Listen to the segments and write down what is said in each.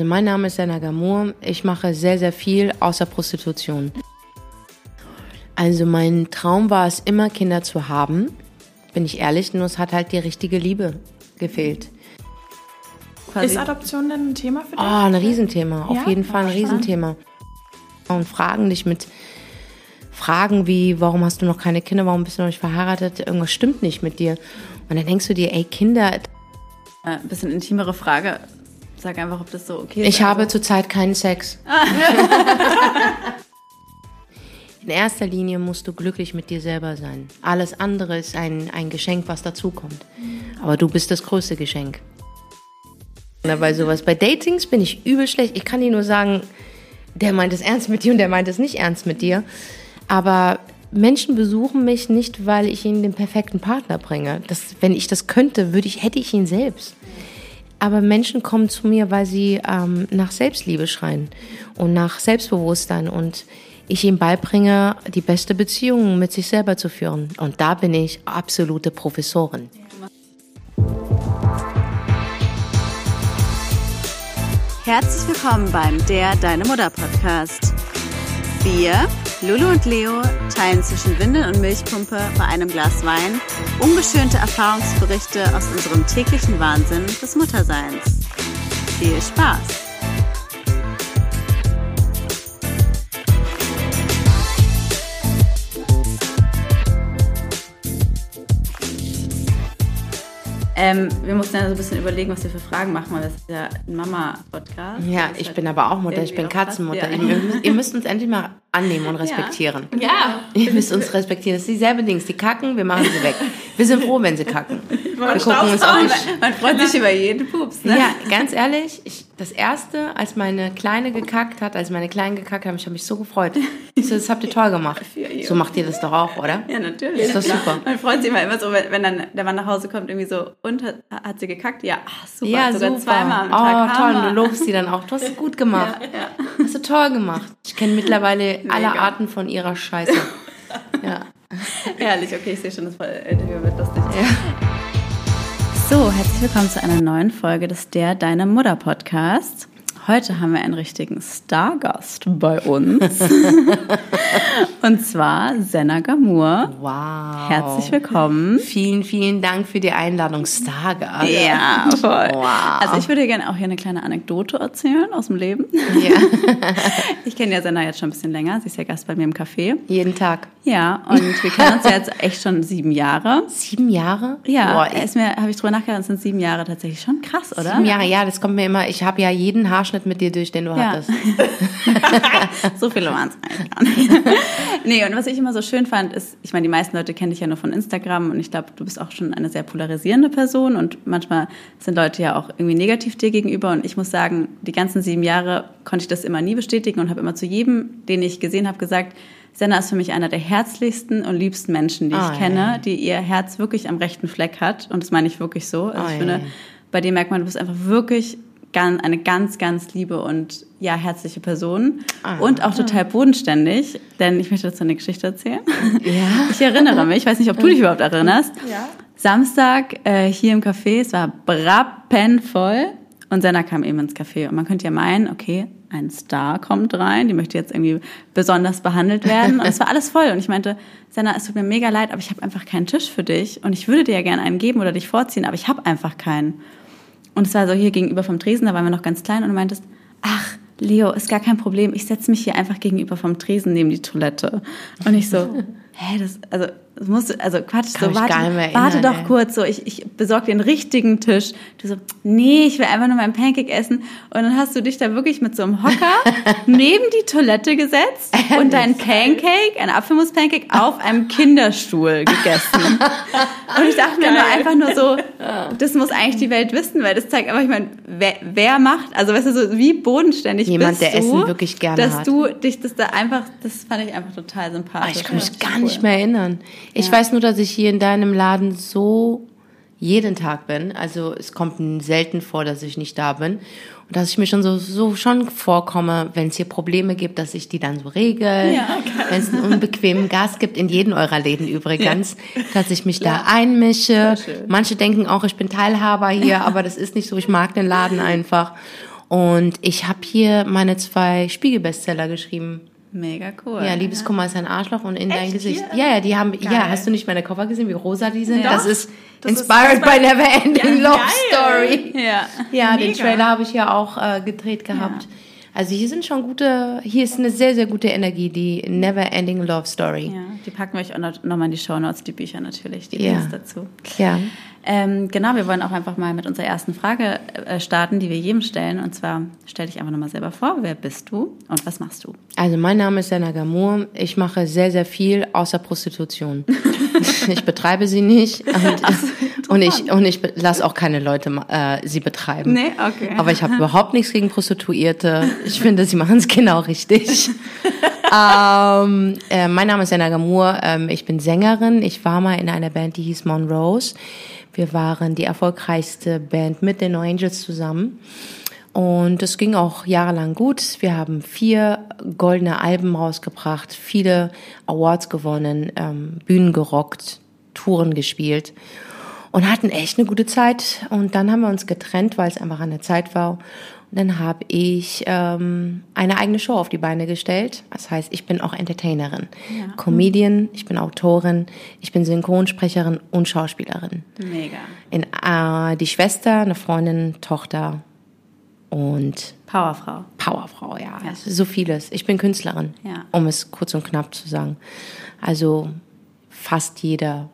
Mein Name ist Senna Gamur. Ich mache sehr, sehr viel außer Prostitution. Also mein Traum war es immer, Kinder zu haben. Bin ich ehrlich, nur es hat halt die richtige Liebe gefehlt. Quasi. Ist Adoption denn ein Thema für dich? Oh, ein Riesenthema. Auf ja? jeden Fall ein Riesenthema. Und fragen dich mit Fragen wie, warum hast du noch keine Kinder, warum bist du noch nicht verheiratet, irgendwas stimmt nicht mit dir. Und dann denkst du dir, ey, Kinder. Äh, ein bisschen intimere Frage. Sag einfach, ob das so okay ist. Ich habe also. zurzeit keinen Sex. In erster Linie musst du glücklich mit dir selber sein. Alles andere ist ein, ein Geschenk, was dazukommt. Aber du bist das größte Geschenk. Bei sowas, bei Datings bin ich übel schlecht. Ich kann dir nur sagen, der meint es ernst mit dir und der meint es nicht ernst mit dir. Aber Menschen besuchen mich nicht, weil ich ihnen den perfekten Partner bringe. Das, wenn ich das könnte, würde ich, hätte ich ihn selbst. Aber Menschen kommen zu mir, weil sie ähm, nach Selbstliebe schreien und nach Selbstbewusstsein und ich ihnen beibringe, die beste Beziehung mit sich selber zu führen. Und da bin ich absolute Professorin. Herzlich willkommen beim Der Deine Mutter Podcast. Wir Lulu und Leo teilen zwischen Windel und Milchpumpe bei einem Glas Wein ungeschönte Erfahrungsberichte aus unserem täglichen Wahnsinn des Mutterseins. Viel Spaß! Ähm, wir mussten ja so ein bisschen überlegen, was wir für Fragen machen, weil das ist ja ein Mama-Podcast. Ja, ich halt bin aber auch Mutter, ich bin Katzenmutter. Ja. Ihr, ihr, müsst uns endlich mal annehmen und respektieren. Ja. ja. Ihr müsst uns respektieren. Das ist dieselbe Dings. Die kacken, wir machen sie weg. Wir sind froh, wenn sie kacken. Man, wir gucken uns auch nicht. Man freut sich über jeden Pups, ne? Ja, ganz ehrlich, ich, das erste, als meine Kleine gekackt hat, als meine Kleinen gekackt haben, ich habe mich so gefreut. So, das habt ihr toll gemacht. So macht ihr das doch auch, oder? Ja, natürlich. Ist doch super. Man freut sich immer, immer so, wenn, wenn dann der Mann nach Hause kommt, irgendwie so, und hat, hat sie gekackt? Ja, ach, super. Ja, sogar super. zweimal am Tag. Oh, toll. Du lobst sie dann auch. Du hast es gut gemacht. Ja, ja. Hast du toll gemacht. Ich kenne mittlerweile Mega. alle Arten von ihrer Scheiße. Ja. Herrlich, okay, ich sehe schon, das Interview wird lustig. Ja. So, herzlich willkommen zu einer neuen Folge des Der Deine Mutter Podcast. Heute haben wir einen richtigen Stargast bei uns. und zwar Senna Gamur. Wow. Herzlich willkommen. Vielen, vielen Dank für die Einladung, Stargast. Ja, voll. Wow. Also ich würde gerne auch hier eine kleine Anekdote erzählen aus dem Leben. Ja. ich kenne ja Senna jetzt schon ein bisschen länger. Sie ist ja Gast bei mir im Café. Jeden Tag. Ja, und wir kennen uns ja jetzt echt schon sieben Jahre. Sieben Jahre? Ja, Boah, ist mir, habe ich drüber nachgedacht, sind sieben Jahre tatsächlich schon krass, oder? Sieben Jahre, ja, das kommt mir immer, ich habe ja jeden Haarschnitt Haarschnitt mit dir durch, den du ja. hattest. so viele waren es eigentlich gar nicht. nee, und was ich immer so schön fand, ist, ich meine, die meisten Leute kennen dich ja nur von Instagram und ich glaube, du bist auch schon eine sehr polarisierende Person und manchmal sind Leute ja auch irgendwie negativ dir gegenüber und ich muss sagen, die ganzen sieben Jahre konnte ich das immer nie bestätigen und habe immer zu jedem, den ich gesehen habe, gesagt, Senna ist für mich einer der herzlichsten und liebsten Menschen, die oh, ich kenne, ja. die ihr Herz wirklich am rechten Fleck hat. Und das meine ich wirklich so. Also oh, ich finde, bei dir merkt man, du bist einfach wirklich eine ganz, ganz liebe und ja, herzliche Person ah, und auch total bodenständig, denn ich möchte dazu eine Geschichte erzählen. Ja. Ich erinnere mich, ich weiß nicht, ob du dich überhaupt erinnerst. Ja. Samstag äh, hier im Café, es war brappenvoll und Senna kam eben ins Café und man könnte ja meinen, okay, ein Star kommt rein, die möchte jetzt irgendwie besonders behandelt werden und es war alles voll und ich meinte, Senna, es tut mir mega leid, aber ich habe einfach keinen Tisch für dich und ich würde dir ja gerne einen geben oder dich vorziehen, aber ich habe einfach keinen. Und es war so hier gegenüber vom Tresen, da waren wir noch ganz klein und du meintest, ach, Leo, ist gar kein Problem, ich setze mich hier einfach gegenüber vom Tresen neben die Toilette. Und ich so, hä, das, also das musst also Quatsch, Kann so, warte, erinnern, warte doch ey. kurz, so, ich, ich besorge den richtigen Tisch. Du so, nee, ich will einfach nur meinen Pancake essen. Und dann hast du dich da wirklich mit so einem Hocker neben die Toilette gesetzt und deinen Pancake, ein Apfelmus-Pancake, auf einem Kinderstuhl gegessen. und ich dachte mir nur einfach nur so, das muss eigentlich die Welt wissen, weil das zeigt aber, ich meine, wer, wer macht, also weißt du, so wie bodenständig Jemand, bist der du, Essen wirklich gerne dass hat. du dich das da einfach, das fand ich einfach total sympathisch. ich kann mich gar cool. nicht mehr erinnern. Ich Ja. weiß nur, dass ich hier in deinem Laden so jeden Tag bin. Also es kommt selten vor, dass ich nicht da bin. Und dass ich mir schon so, so schon vorkomme, wenn es hier Probleme gibt, dass ich die dann so regel. Ja, wenn es einen unbequemen Gas gibt, in jedem eurer Läden übrigens, dass ich mich da einmische. Manche denken auch, ich bin Teilhaber hier, aber das ist nicht so. Ich mag den Laden einfach. Und ich habe hier meine zwei Spiegelbestseller geschrieben. Mega cool. Ja, Liebeskummer ist ein Arschloch und in Echt? dein Gesicht. Hier? Ja, ja, die haben, ja, Geil. hast du nicht meine Cover gesehen, wie rosa die sind? Ja. Das ist Das ist- inspired das by Never Ending Ja, Love geil. Story. Ja. Ja, den. Trailer habe ich ja auch äh, gedreht gehabt. Also hier sind schon gute, hier ist eine sehr, sehr gute Energie, die Never Ending Love Story. Ja, die packen wir euch auch noch, noch mal in die Show Notes, die Bücher natürlich, die Ja. Links dazu. Ja. Ähm, genau, wir wollen auch einfach mal mit unserer ersten Frage äh, starten, die wir jedem stellen. Und zwar, stell dich einfach nochmal selber vor, wer bist du und was machst du? Also mein Name ist Senna Gamur. Ich mache sehr, sehr viel außer Prostitution. ich betreibe sie nicht und, und ich und ich lasse auch keine Leute äh, sie betreiben. Nee, okay. Aber ich habe überhaupt nichts gegen Prostituierte. Ich finde, sie machen es genau richtig. ähm, äh, mein Name ist Senna Gamur. Ähm, ich bin Sängerin. Ich war mal in einer Band, die hieß Monrose. Wir waren die erfolgreichste Band mit den No Angels zusammen. Und es ging auch jahrelang gut. Wir haben vier goldene Alben rausgebracht, viele Awards gewonnen, ähm, Bühnen gerockt, Touren gespielt und hatten echt eine gute Zeit. Und dann haben wir uns getrennt, weil es einfach an der Zeit war. Dann habe ich ähm, eine eigene Show auf die Beine gestellt. Das heißt, ich bin auch Entertainerin, Comedian, ich bin Autorin, ich bin Synchronsprecherin und Schauspielerin. Mega. In, äh, die Schwester, eine Freundin, Tochter und Powerfrau. Powerfrau, ja. Also so vieles. Ich bin Künstlerin, Ja. um es kurz und knapp zu sagen. Also fast jeder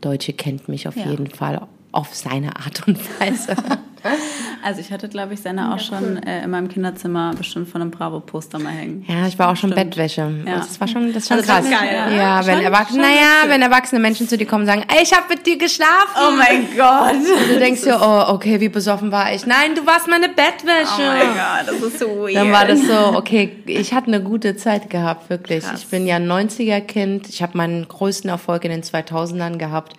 Deutsche kennt mich auf Ja. jeden Fall auf seine Art und Weise. Also ich hatte, glaube ich, Senna auch schon äh, in meinem Kinderzimmer bestimmt von einem Bravo-Poster mal hängen. ja, ich war auch schon Stimmt. Bettwäsche. Ja. Das war schon, das ist schon Also krass. geil, ja. ja, wenn erwachsene, schon naja, wenn erwachsene Menschen zu dir kommen und sagen, ey, ich habe mit dir geschlafen. Oh mein Gott. Du denkst dir, oh, okay, wie besoffen war ich? Nein, du warst meine Bettwäsche. Oh mein Gott, das ist so weird. Dann war das so, okay, ich hatte eine gute Zeit gehabt, wirklich. Krass. Ich bin ja ein 90er-Kind. Ich habe meinen größten Erfolg in den 2000ern gehabt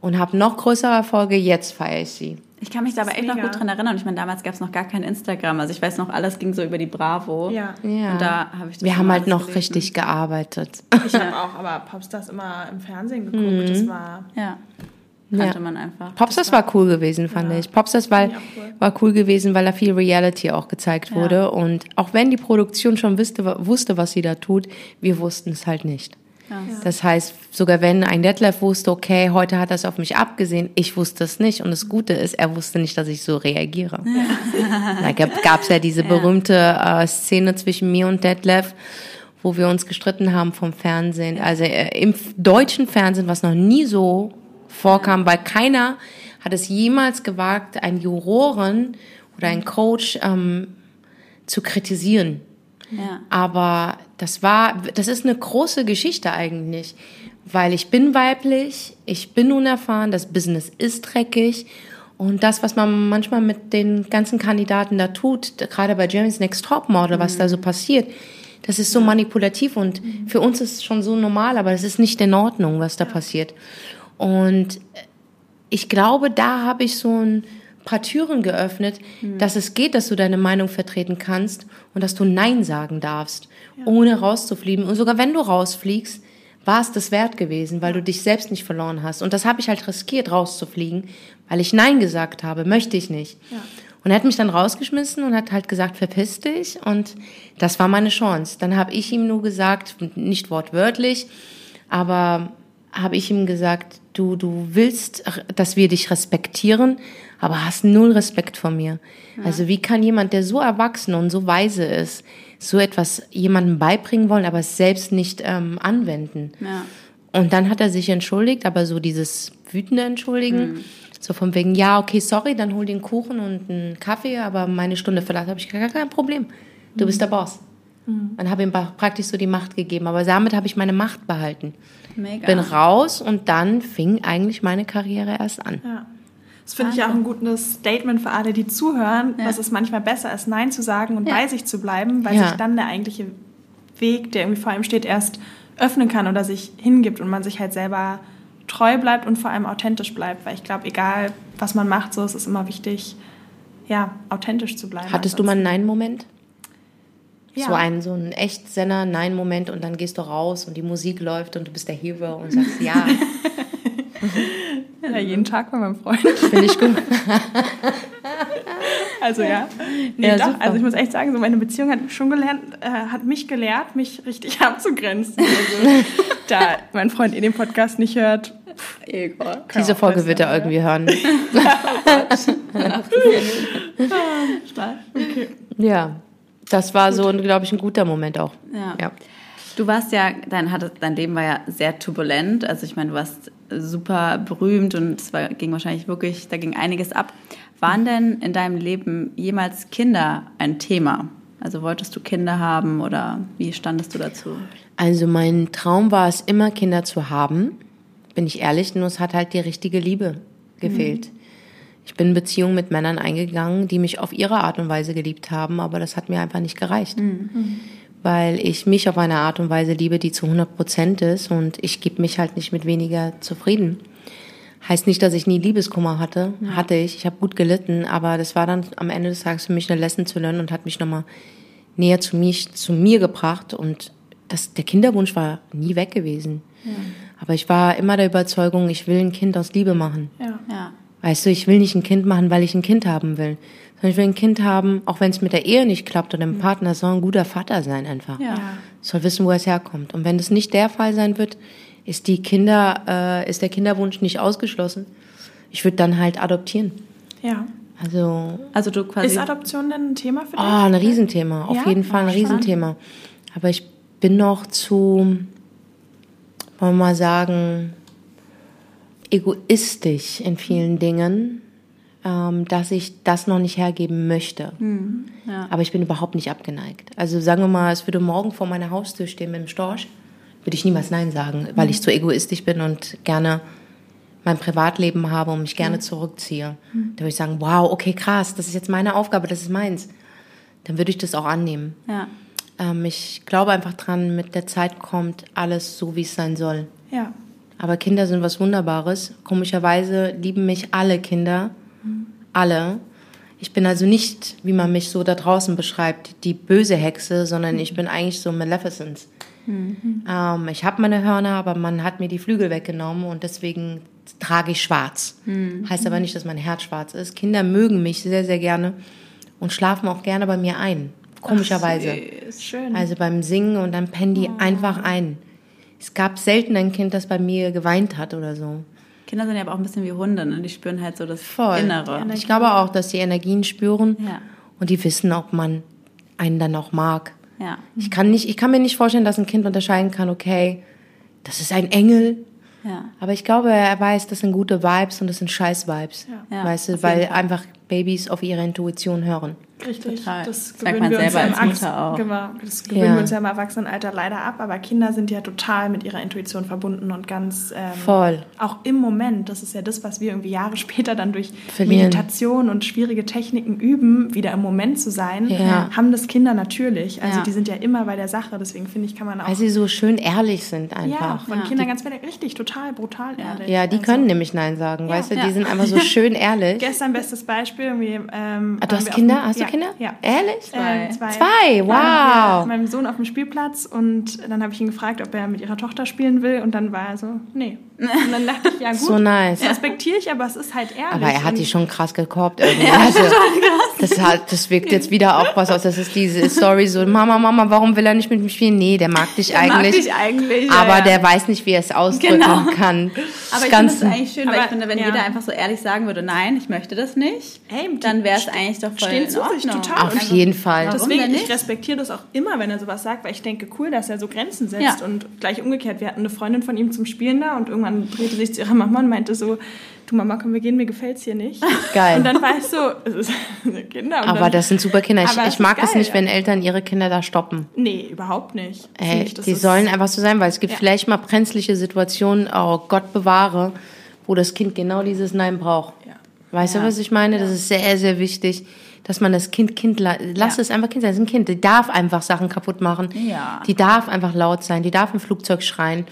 und habe noch größere Erfolge. Jetzt feiere ich sie. Ich kann mich da aber echt noch mega. gut dran erinnern. Und ich meine, damals gab es noch gar kein Instagram. Also ich weiß noch, alles ging so über die Bravo. Ja. Ja. Und da habe ich das Wir haben halt noch gelesen. richtig gearbeitet. Ich habe auch, aber Popstars immer im Fernsehen geguckt. Das war Ja. Kannte Ja. man einfach. Popstars war cool gewesen, fand ich. Popstars war, ich cool. war cool gewesen, weil da viel Reality auch gezeigt wurde. Und auch wenn die Produktion schon wusste, wusste, was sie da tut, wir wussten es halt nicht. Das heißt, sogar wenn ein Detlef wusste, okay, heute hat er es auf mich abgesehen, ich wusste es nicht. Und das Gute ist, er wusste nicht, dass ich so reagiere. Da gab es ja diese berühmte äh, Szene zwischen mir und Detlef, wo wir uns gestritten haben vom Fernsehen. Also äh, im deutschen Fernsehen, was noch nie so vorkam, weil keiner hat es jemals gewagt, einen Juroren oder einen Coach ähm, zu kritisieren. Ja. Aber das war, das ist eine große Geschichte eigentlich, weil ich bin weiblich, ich bin unerfahren, das Business ist dreckig und das, was man manchmal mit den ganzen Kandidaten da tut, gerade bei Jeremy's Next Top Model, was da so passiert, das ist so manipulativ und für uns ist es schon so normal, aber es ist nicht in Ordnung, was da passiert. Und ich glaube, da habe ich so ein paar Türen geöffnet, dass es geht, dass du deine Meinung vertreten kannst und dass du Nein sagen darfst, ohne rauszufliegen. Und sogar wenn du rausfliegst, war es das wert gewesen, weil du dich selbst nicht verloren hast. Und das habe ich halt riskiert, rauszufliegen, weil ich Nein gesagt habe, möchte ich nicht. Und er hat mich dann rausgeschmissen und hat halt gesagt, verpiss dich. Und das war meine Chance. Dann habe ich ihm nur gesagt, nicht wortwörtlich, aber habe ich ihm gesagt, du, du willst, dass wir dich respektieren, aber hast null Respekt vor mir. Also wie kann jemand, der so erwachsen und so weise ist, so etwas jemandem beibringen wollen, aber es selbst nicht ähm, anwenden? Ja. Und dann hat er sich entschuldigt, aber so dieses wütende Entschuldigen, so von wegen, ja, okay, sorry, dann hol den Kuchen und einen Kaffee, aber meine Stunde verlassen habe ich gar kein Problem. Du bist der Boss. Und habe ihm pra- praktisch so die Macht gegeben. Aber damit habe ich meine Macht behalten. Mega. Bin raus und dann fing eigentlich meine Karriere erst an. Ja. Das finde ich auch ein gutes Statement für alle, die zuhören, dass es manchmal besser ist, Nein zu sagen und Ja. bei sich zu bleiben, weil Ja. sich dann der eigentliche Weg, der irgendwie vor einem steht, erst öffnen kann oder sich hingibt und man sich halt selber treu bleibt und vor allem authentisch bleibt. Weil ich glaube, egal was man macht, so ist es immer wichtig, ja, authentisch zu bleiben. Hattest du mal einen Nein-Moment? Ja. So einen, so einen echt Senner Nein-Moment und dann gehst du raus und die Musik läuft und du bist der Hero und sagst ja, Ja, jeden Tag bei meinem Freund. finde ich gut. Also ja. Nee, Ja, doch. super. Also ich muss echt sagen, so meine Beziehung hat mich schon gelernt, äh, hat mich gelehrt, mich richtig abzugrenzen. Also, da mein Freund eh den Podcast nicht hört. Kann Diese Folge wird er oder? irgendwie hören. Okay. Ja, das war so, glaube ich, ein guter Moment auch. Ja. Ja. Du warst ja, dein, dein Leben war ja sehr turbulent. Also ich meine, du warst super berühmt und es war, ging wahrscheinlich wirklich, da ging einiges ab. Waren denn in deinem Leben jemals Kinder ein Thema? Also wolltest du Kinder haben oder wie standest du dazu? Also mein Traum war es immer, Kinder zu haben. Bin ich ehrlich, nur es hat halt die richtige Liebe gefehlt. Ich bin in Beziehungen mit Männern eingegangen, die mich auf ihre Art und Weise geliebt haben, aber das hat mir einfach nicht gereicht. Weil ich mich auf eine Art und Weise liebe, die zu 100 Prozent ist und ich gebe mich halt nicht mit weniger zufrieden. Heißt nicht, dass ich nie Liebeskummer hatte. Hatte ich. Ich habe gut gelitten, aber das war dann am Ende des Tages für mich eine Lesson zu lernen und hat mich nochmal näher zu, mich, zu mir gebracht. Und das, der Kinderwunsch war nie weg gewesen. Aber ich war immer der Überzeugung, ich will ein Kind aus Liebe machen. Ja. Weißt du, ich will nicht ein Kind machen, weil ich ein Kind haben will. Sondern ich will ein Kind haben, auch wenn es mit der Ehe nicht klappt oder dem Partner, soll ein guter Vater sein einfach. Ja. Soll wissen, wo es herkommt. Und wenn das nicht der Fall sein wird, ist die Kinder, äh, ist der Kinderwunsch nicht ausgeschlossen. Ich würde dann halt adoptieren. ja. Also, Also du quasi. Ist Adoption denn ein Thema für dich? oh, ein Riesenthema. Auf Ja? jeden Fall ein Oh. Riesenthema. Aber ich bin noch zu, wollen wir mal sagen, egoistisch in vielen Dingen, ähm, dass ich das noch nicht hergeben möchte. ja. Aber ich bin überhaupt nicht abgeneigt. Also sagen wir mal, es würde morgen vor meiner Haustür stehen mit dem Storch, würde ich niemals Nein sagen, weil ich zu egoistisch bin und gerne mein Privatleben habe und mich gerne zurückziehe. Dann würde ich sagen, wow, okay, krass, das ist jetzt meine Aufgabe, das ist meins. Dann würde ich das auch annehmen. Ja. Ähm, ich glaube einfach dran, mit der Zeit kommt alles so, wie es sein soll. Ja. Aber Kinder sind was Wunderbares. Komischerweise lieben mich alle Kinder. Alle. Ich bin also nicht, wie man mich so da draußen beschreibt, die böse Hexe, sondern ich bin eigentlich so Maleficent. Ähm, ich habe meine Hörner, aber man hat mir die Flügel weggenommen und deswegen trage ich schwarz. Heißt aber nicht, dass mein Herz schwarz ist. Kinder mögen mich sehr, sehr gerne und schlafen auch gerne bei mir ein. Komischerweise. Ist schön. Also beim Singen und dann pennen die einfach ein. Es gab selten ein Kind, das bei mir geweint hat oder so. Kinder sind ja aber auch ein bisschen wie Hunde, ne? Die spüren halt so das Voll. Innere. Ich glaube auch, dass die Energien spüren Ja. und die wissen, ob man einen dann auch mag. Ja. Ich kann, nicht, ich kann mir nicht vorstellen, dass ein Kind unterscheiden kann, okay, das ist ein Engel. Ja. Aber ich glaube, er weiß, das sind gute Vibes und das sind scheiß Vibes. Ja. Weißt du, weil Fall. einfach Babys auf ihre Intuition hören. Richtig. Total. Das Sagt gewöhnen man wir uns selber ja im als Mutter auch. Genau, das gewöhnen Ja. wir uns ja im Erwachsenenalter leider ab, aber Kinder sind ja total mit ihrer Intuition verbunden und ganz ähm, Voll. auch im Moment. Das ist ja das, was wir irgendwie Jahre später dann durch Verlieren. Meditation und schwierige Techniken üben, wieder im Moment zu sein, Ja. haben das Kinder natürlich. Also Ja. die sind ja immer bei der Sache. Deswegen finde ich, kann man auch Weil sie so schön ehrlich sind ja, einfach. von Ja. Kindern ganz richtig total brutal ehrlich. Ja, die Also, können nämlich Nein sagen, weißt du? Ja. Die sind einfach so schön ehrlich. Gestern bestes Beispiel. Irgendwie, ähm, Ah, du hast Kinder? dem- Hast du ja, Kinder? Ja. Ehrlich? Zwei. Ähm, zwei. Zwei, wow. mit meinem Sohn auf dem Spielplatz und dann habe ich ihn gefragt, ob er mit ihrer Tochter spielen will und dann war er so, nee. Und dann dachte ich, ja gut, So nice. respektiere ich, aber es ist halt ehrlich. Aber er hat die schon krass gekorbt irgendwie. also, das, hat, das wirkt jetzt wieder auch was aus. Das ist diese Story so, Mama, Mama, warum will er nicht mit mir spielen? Nee, der mag dich Mag eigentlich. dich eigentlich. ja, aber ja. der weiß nicht, wie er es ausdrücken Genau. kann. Aber Das ich finde es eigentlich schön, weil Aber, ich finde, wenn ja. jeder einfach so ehrlich sagen würde, nein, ich möchte das nicht, Hey, dann wäre es eigentlich doch voll stehen in zu sich Ordnung. total. Auf Also, jeden Fall. Deswegen, ich respektiere das auch immer, wenn er sowas sagt, weil ich denke, cool, dass er so Grenzen setzt. Ja. Und gleich umgekehrt, wir hatten eine Freundin von ihm zum Spielen da und irgendwann drehte sich zu ihrer Mama und meinte so, du Mama, komm, wir gehen, mir gefällt's hier nicht. Geil. Und dann war ich so, es ist eine Kinder. Aber dann, das sind super Kinder. Ich, ich mag es nicht, wenn Eltern ihre Kinder da stoppen. Nee, überhaupt nicht. Ey, ich, die sollen einfach so sein, weil es gibt Ja. vielleicht mal brenzliche Situationen, oh Gott bewahre, wo das Kind genau dieses Nein braucht. Ja. Weißt Ja. du, was ich meine? Das ist sehr, sehr wichtig, dass man das Kind Kind la lass Ja. es einfach Kind sein. Es ist ein Kind, die darf einfach Sachen kaputt machen. Ja. Die darf einfach laut sein, die darf im Flugzeug schreien.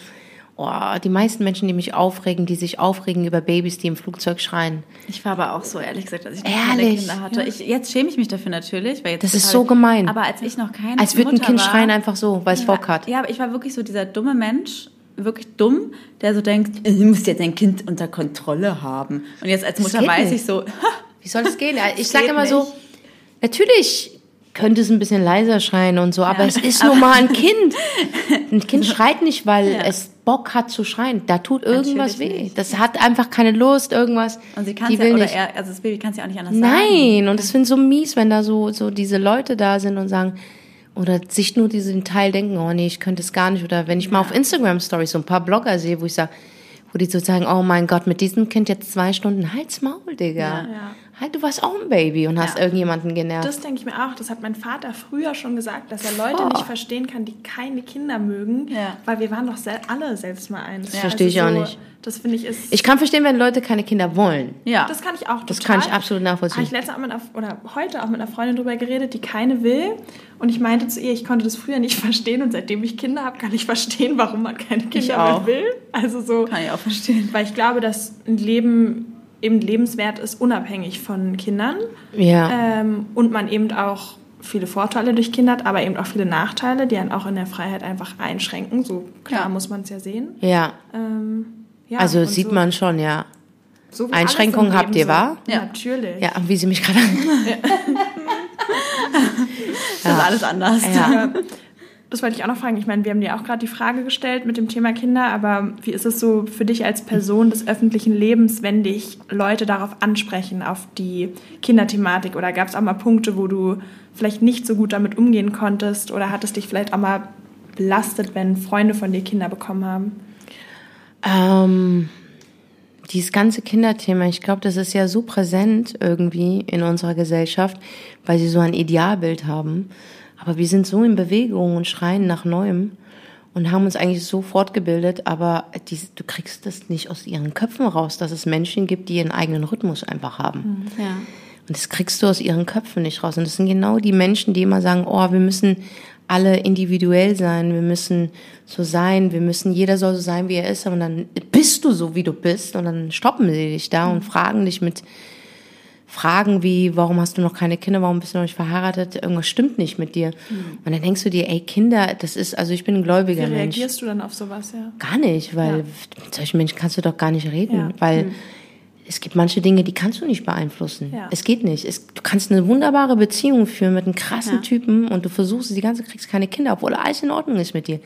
Oh, die meisten Menschen, die mich aufregen, die sich aufregen über Babys, die im Flugzeug schreien. Ich war aber auch so ehrlich gesagt, dass ich noch keine Ehrlich? Kinder hatte. Ich, jetzt schäme ich mich dafür natürlich. Weil jetzt Das ist habe so ich- gemein. Aber als ich noch keine Als würde ein Kind war, schreien einfach so, weil es Bock hat. Ja, aber ich war wirklich so dieser dumme Mensch, wirklich dumm, der so denkt, du musst ja dein Kind unter Kontrolle haben. Und jetzt als Das Mutter weiß nicht. ich so, Wie soll es gehen? Ich sage immer so, nicht. Natürlich könnte es ein bisschen leiser schreien und so, aber es ist nun mal ein Kind. Ein Kind schreit nicht, weil Ja. es Bock hat zu schreien. Da tut irgendwas Natürlich weh. nicht. Das hat einfach keine Lust, irgendwas. Und sie kann Die es ja, will oder nicht. er, also das Baby kann es ja auch nicht anders sagen. Nein, und das finde ich so mies, wenn da so, so diese Leute da sind und sagen, oder sich nur diesen Teil denken, oh nee, ich könnte es gar nicht. Oder wenn ich mal auf Instagram Stories so ein paar Blogger sehe, wo ich sage, wo die so sagen, oh mein Gott, mit diesem Kind jetzt zwei Stunden, halt's Maul, Digga. Ja. Ja. Halt, du warst auch ein Baby und hast Ja. irgendjemanden genervt. Das denke ich mir auch. Das hat mein Vater früher schon gesagt, dass er Leute Oh. nicht verstehen kann, die keine Kinder mögen, Ja. weil wir waren doch sel alle selbst mal eins. Das verstehe ich auch nicht. Das finde ich ist. ich kann verstehen, wenn Leute keine Kinder wollen. Ja. das kann ich auch. Das total. kann ich absolut nachvollziehen. Habe ich letztens auch mit einer, oder heute auch mit einer Freundin drüber geredet, die keine will. Und ich meinte zu ihr, ich konnte das früher nicht verstehen und seitdem ich Kinder habe, kann ich verstehen, warum man keine Kinder mehr auch. will. Also so, Kann ich auch verstehen. weil ich glaube, dass ein Leben eben lebenswert ist, unabhängig von Kindern. Ja. Ähm, und man eben auch viele Vorteile durch Kinder hat, aber eben auch viele Nachteile, die einen auch in der Freiheit einfach einschränken. So klar Ja. muss man es ja sehen. ja. Ähm, ja, Also sieht so, man schon, ja. so wie Einschränkungen habt ihr, so. wahr? Ja. Natürlich. Ja, wie sie mich gerade Das ist alles anders. Ja. Das wollte ich auch noch fragen. Ich meine, wir haben dir auch gerade die Frage gestellt mit dem Thema Kinder, aber wie ist es so für dich als Person des öffentlichen Lebens, wenn dich Leute darauf ansprechen, auf die Kinderthematik? Oder gab es auch mal Punkte, wo du vielleicht nicht so gut damit umgehen konntest? Oder hat es dich vielleicht auch mal belastet, wenn Freunde von dir Kinder bekommen haben? Ähm, dieses ganze Kinderthema, ich glaube, das ist ja so präsent irgendwie in unserer Gesellschaft, weil sie so ein Idealbild haben. Aber wir sind so in Bewegung und schreien nach Neuem und haben uns eigentlich so fortgebildet, aber die, du kriegst das nicht aus ihren Köpfen raus, dass es Menschen gibt, die ihren eigenen Rhythmus einfach haben. Ja. Und das kriegst du aus ihren Köpfen nicht raus. Und das sind genau die Menschen, die immer sagen, oh, wir müssen alle individuell sein, wir müssen so sein, wir müssen, jeder soll so sein, wie er ist. Und dann bist du so, wie du bist. Und dann stoppen sie dich da und fragen dich mit Fragen wie, warum hast du noch keine Kinder, warum bist du noch nicht verheiratet? Irgendwas stimmt nicht mit dir. Und dann denkst du dir, ey, Kinder, das ist, also ich bin ein Wie gläubiger Mensch. reagierst du dann auf sowas? Ja. Gar nicht, weil Ja. mit solchen Menschen kannst du doch gar nicht reden, Ja. weil es gibt manche Dinge, die kannst du nicht beeinflussen. Ja. Es geht nicht. Es, du kannst eine wunderbare Beziehung führen mit einem krassen Ja. Typen und du versuchst die ganze Zeit, kriegst keine Kinder, obwohl alles in Ordnung ist mit dir.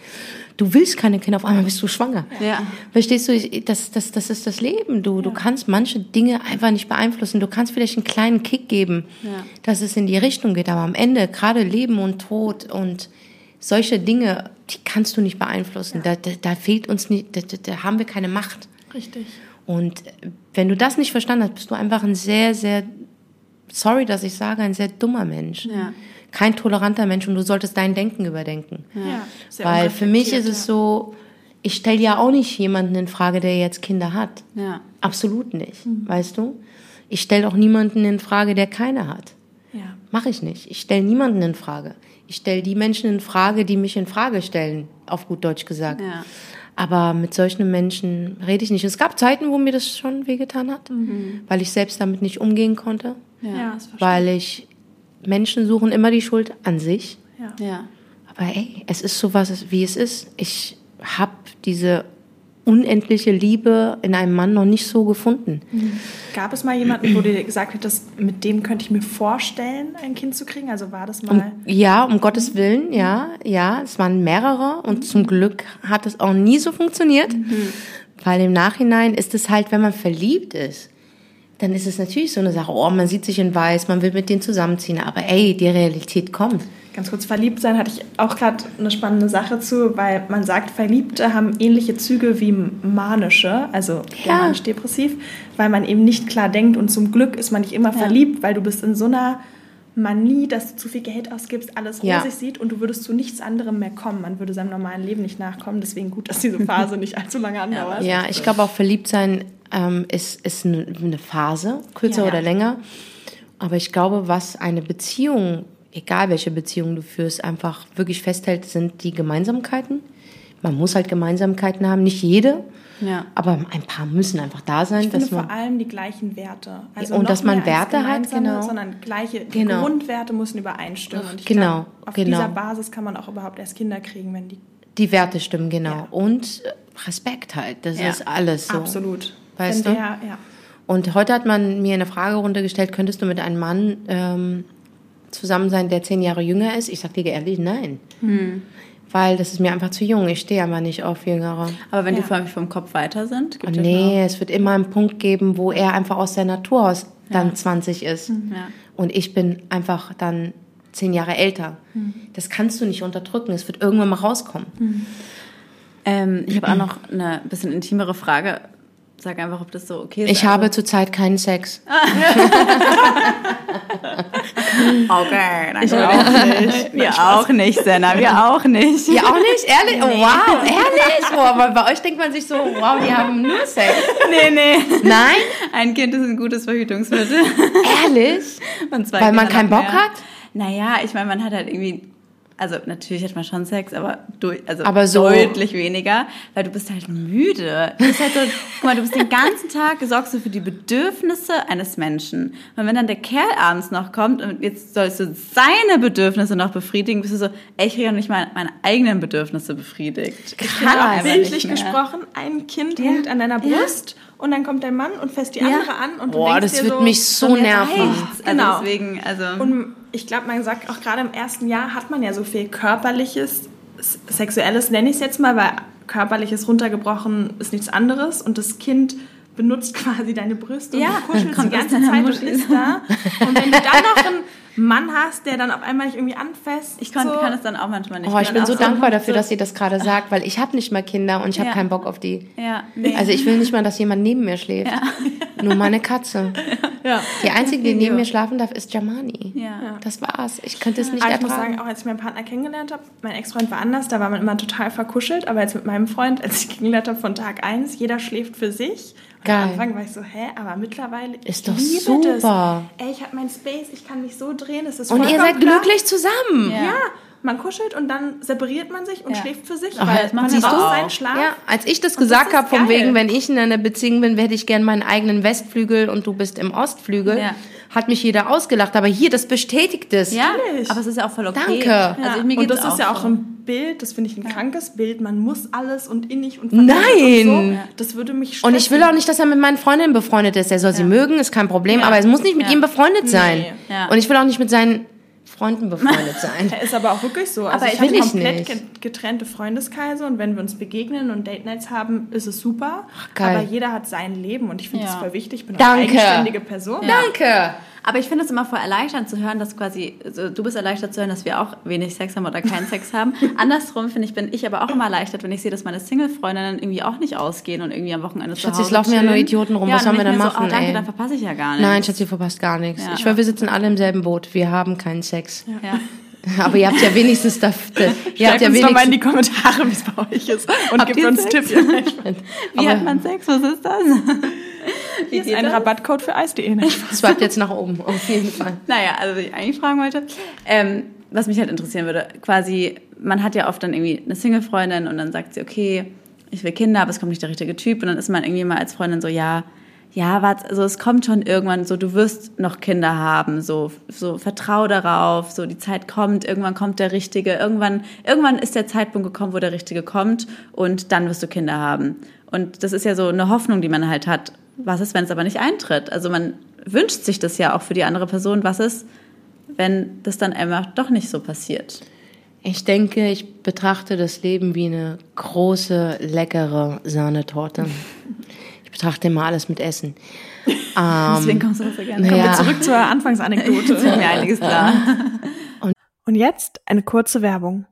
Du willst keine Kinder, auf einmal bist du schwanger. Ja. Verstehst du, das, das, das ist das Leben. Du, du kannst manche Dinge einfach nicht beeinflussen. Du kannst vielleicht einen kleinen Kick geben, dass es in die Richtung geht, aber am Ende, gerade Leben und Tod und solche Dinge, die kannst du nicht beeinflussen. Da, da, da fehlt uns nicht, da, da haben wir keine Macht. Richtig. Und wenn du das nicht verstanden hast, bist du einfach ein sehr, sehr, sorry, dass ich sage, ein sehr dummer Mensch. Ja. Kein toleranter Mensch und du solltest dein Denken überdenken. Ja. Weil für mich ist es so, ich stelle ja auch nicht jemanden in Frage, der jetzt Kinder hat. Ja. Absolut nicht, Mhm. weißt du? Ich stelle auch niemanden in Frage, der keine hat. Ja. Mache ich nicht. Ich stelle niemanden in Frage. Ich stelle die Menschen in Frage, die mich in Frage stellen, auf gut Deutsch gesagt. Ja. Aber mit solchen Menschen rede ich nicht. Es gab Zeiten, wo mir das schon wehgetan hat, weil ich selbst damit nicht umgehen konnte, Ja. Ja, das verstehe weil ich Menschen suchen immer die Schuld an sich. ich. Ja. Ja. Aber ey, es ist so was, wie es ist. Ich habe diese unendliche Liebe in einem Mann noch nicht so gefunden. Gab es mal jemanden, wo du dir gesagt hättest, mit dem könnte ich mir vorstellen, ein Kind zu kriegen? Also war das mal. Um, ja, um Gottes Willen, ja, ja. Es waren mehrere und zum Glück hat es auch nie so funktioniert. Weil im Nachhinein ist es halt, wenn man verliebt ist, dann ist es natürlich so eine Sache, oh, man sieht sich in weiß, man will mit denen zusammenziehen, aber ey, die Realität kommt. Ganz kurz, verliebt sein hatte ich auch gerade eine spannende Sache zu, weil man sagt, Verliebte haben ähnliche Züge wie manische, also Ja. manisch-depressiv, weil man eben nicht klar denkt und zum Glück ist man nicht immer verliebt, weil du bist in so einer Manie, dass du zu viel Geld ausgibst, alles Ja. rosig sieht und du würdest zu nichts anderem mehr kommen. Man würde seinem normalen Leben nicht nachkommen, deswegen gut, dass diese Phase nicht allzu lange andauert. Ja, ich glaube auch verliebt sein ähm, ist, ist eine Phase, kürzer Ja. oder länger. Aber ich glaube, was eine Beziehung, egal welche Beziehung du führst, einfach wirklich festhält, sind die Gemeinsamkeiten. Man muss halt Gemeinsamkeiten haben, nicht jede, Ja. aber ein paar müssen einfach da sein, Ich dass man vor allem die gleichen Werte. Also Und dass man Werte hat, genau. Sondern gleiche Genau. Grundwerte müssen übereinstimmen. Und Genau, glaub, auf genau. dieser Basis kann man auch überhaupt erst Kinder kriegen, wenn die. die Werte stimmen, genau. Ja. Und Respekt halt, das Ja. ist alles so. Absolut. Weißt wenn du? Der, ja. Und heute hat man mir eine Frage runtergestellt, könntest du mit einem Mann ähm, zusammen sein, der zehn Jahre jünger ist? Ich sag dir ehrlich, nein. Weil das ist mir einfach zu jung. Ich stehe aber nicht auf Jüngere. Aber wenn Ja. die vor allem vom Kopf weiter sind, gibt es nee, es wird immer einen Punkt geben, wo er einfach aus der Natur aus dann 20 ist. Ja. Und ich bin einfach dann zehn Jahre älter. Das kannst du nicht unterdrücken. Es wird irgendwann mal rauskommen. Ähm, ich habe auch noch eine bisschen intimere Frage. Sag einfach, ob das so okay ist. Ich Also- habe zurzeit keinen Sex. Okay, dann Ich auch nicht. Wir auch nicht, Senna, wir auch nicht. Ja, auch nicht? Ehrlich? Oh, wow, ehrlich? Oh, aber bei euch denkt man sich so, wow, die haben nur Sex. Nee, nee. Nein? Ein Kind ist ein gutes Verhütungsmittel. Ehrlich? Weil man keinen Bock mehr. hat? Naja, ich meine, man hat halt irgendwie, also natürlich hat man schon Sex, aber, durch, also Aber so- deutlich weniger, weil du bist halt müde. Du bist halt so, guck mal, du bist den ganzen Tag, sorgst du für die Bedürfnisse eines Menschen. Und wenn dann der Kerl abends noch kommt und jetzt sollst du seine Bedürfnisse noch befriedigen, bist du so, ey, ich kriege ja nicht mal meine eigenen Bedürfnisse befriedigt. Ich kann Ja, einfach bildlich gesprochen, ein Kind Ja. hängt an deiner Brust und dann kommt dein Mann und fasst die Ja. andere an und du Boah, denkst das dir wird so, mich so nerven. reicht's. Also Genau. deswegen, also. Und ich glaube, man sagt auch gerade im ersten Jahr hat man ja so viel körperliches, sexuelles nenne ich es jetzt mal, weil körperliches runtergebrochen ist nichts anderes und das Kind benutzt quasi deine Brüste Ja, und kommt die ganze Zeit und ist da. Und wenn du dann noch einen Mann hast, der dann auf einmal dich irgendwie anfasst, ich kann, so, kann es dann auch manchmal nicht. Oh, ich bin so dankbar dafür, so- dass sie das gerade sagt, weil ich habe nicht mal Kinder und ich habe Ja. keinen Bock auf die. Ja, nee. Also ich will nicht mal, dass jemand neben mir schläft. Nur meine Katze. ja. Die einzige, die neben mir schlafen darf, ist Jamani. Ja. Das war's. Ich könnte es nicht Aber ich muss ertragen. sagen, auch als ich meinen Partner kennengelernt habe, mein Ex-Freund war anders, da war man immer total verkuschelt, aber jetzt mit meinem Freund, als ich kennengelernt habe von Tag 1, jeder schläft für sich. Geil. Am Anfang war ich so, hä, aber mittlerweile Ist ich doch liebe super. Das. Ey, ich habe meinen Space, ich kann mich so drehen, es ist Und ihr seid klar. glücklich zusammen. Ja. Ja, man kuschelt und dann separiert man sich und Ja. schläft für sich, Ach, weil man auch. seinen Schlaf. Ja, als ich das Und gesagt habe, von geil. wegen, wenn ich in einer Beziehung bin, hätte ich gern meinen eigenen Westflügel und du bist im Ostflügel, Ja. Hat mich jeder ausgelacht. Aber hier, das bestätigt es. Ja, Natürlich. aber es ist ja auch voll okay. Danke. Also Ja, mir und das ist ja auch so. ein Bild, das finde ich ein krankes Bild. Man muss alles und innig und Nein. Und so. Das würde mich stressen. Und ich will auch nicht, dass er mit meinen Freundinnen befreundet ist. Er soll sie mögen, ist kein Problem, aber es muss nicht mit Ja. ihm befreundet sein. Nee. Ja. Und ich will auch nicht mit seinen Freunden befreundet sein. Er ist aber auch wirklich so. Also Aber ich habe komplett nicht. ge- getrennte Freundeskreise und wenn wir uns begegnen und Date Nights haben, ist es super. geil. Aber jeder hat sein Leben und ich finde Ja. das voll wichtig. Ich bin Danke. eine eigenständige Person. Danke. Aber ich finde es immer voll erleichternd zu hören, dass quasi, also du bist erleichtert zu hören, dass wir auch wenig Sex haben oder keinen Sex haben. Andersrum finde ich, bin ich aber auch immer erleichtert, wenn ich sehe, dass meine Single-Freundinnen irgendwie auch nicht ausgehen und irgendwie am Wochenende zu Schatzi, Hause es laufen ja nur Idioten rum. Ja, Was sollen wir mir machen, So, oh, danke, ey? dann verpasse ich ja gar nicht. Nein, Schatzi, verpasst gar nichts. Ja. Ich schwöre, wir sitzen alle im selben Boot. Wir haben keinen Sex. Ja. Aber ihr habt ja wenigstens das. ihr habt Schreibt ja uns doch mal in wenigstens. die Kommentare, wie es bei euch ist. Und Habt gebt ihr uns Sex? Tipps. Wie Aber- hat man Sex? Was ist das? Hier ist ein Rabattcode für Eis.de. Spaß. Swiped jetzt nach oben, auf jeden Fall. Naja, also was ich eigentlich fragen wollte, ähm, was mich halt interessieren würde, quasi, man hat ja oft dann irgendwie eine Single-Freundin und dann sagt sie, okay, ich will Kinder, aber es kommt nicht der richtige Typ und dann ist man irgendwie mal als Freundin so, ja, ja, warte, also es kommt schon irgendwann so, du wirst noch Kinder haben, so, so vertrau darauf, so die Zeit kommt, irgendwann kommt der Richtige, irgendwann, irgendwann ist der Zeitpunkt gekommen, wo der Richtige kommt und dann wirst du Kinder haben. Und das ist ja so eine Hoffnung, die man halt hat. Was ist, wenn es aber nicht eintritt? Also man wünscht sich das ja auch für die andere Person. Was ist, wenn das dann einfach doch nicht so passiert? Ich denke, ich betrachte das Leben wie eine große, leckere Sahnetorte. Ich betrachte immer alles mit Essen. Deswegen kommst du auch so gerne. ja. Zurück zur Anfangsanekdote. Mir einiges klar. Und jetzt eine kurze Werbung.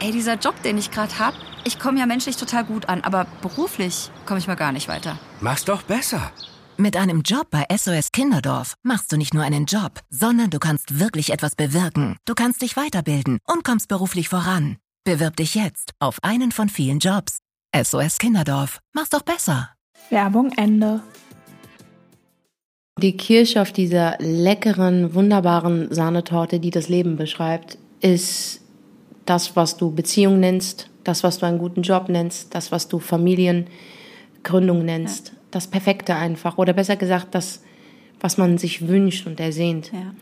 Ey, dieser Job, den ich gerade hab, ich komme ja menschlich total gut an, aber beruflich komme ich mal gar nicht weiter. Mach's doch besser. Mit einem Job bei SOS Kinderdorf machst du nicht nur einen Job, sondern du kannst wirklich etwas bewirken. Du kannst dich weiterbilden und kommst beruflich voran. Bewirb dich jetzt auf einen von vielen Jobs. SOS Kinderdorf. Mach's doch besser. Werbung Ende. Die Kirsche auf dieser leckeren, wunderbaren Sahnetorte, die das Leben beschreibt, ist das, was du Beziehung nennst, das, was du einen guten Job nennst, das, was du Familiengründung nennst. Das Perfekte einfach. Oder besser gesagt, das, was man sich wünscht und ersehnt. Ja.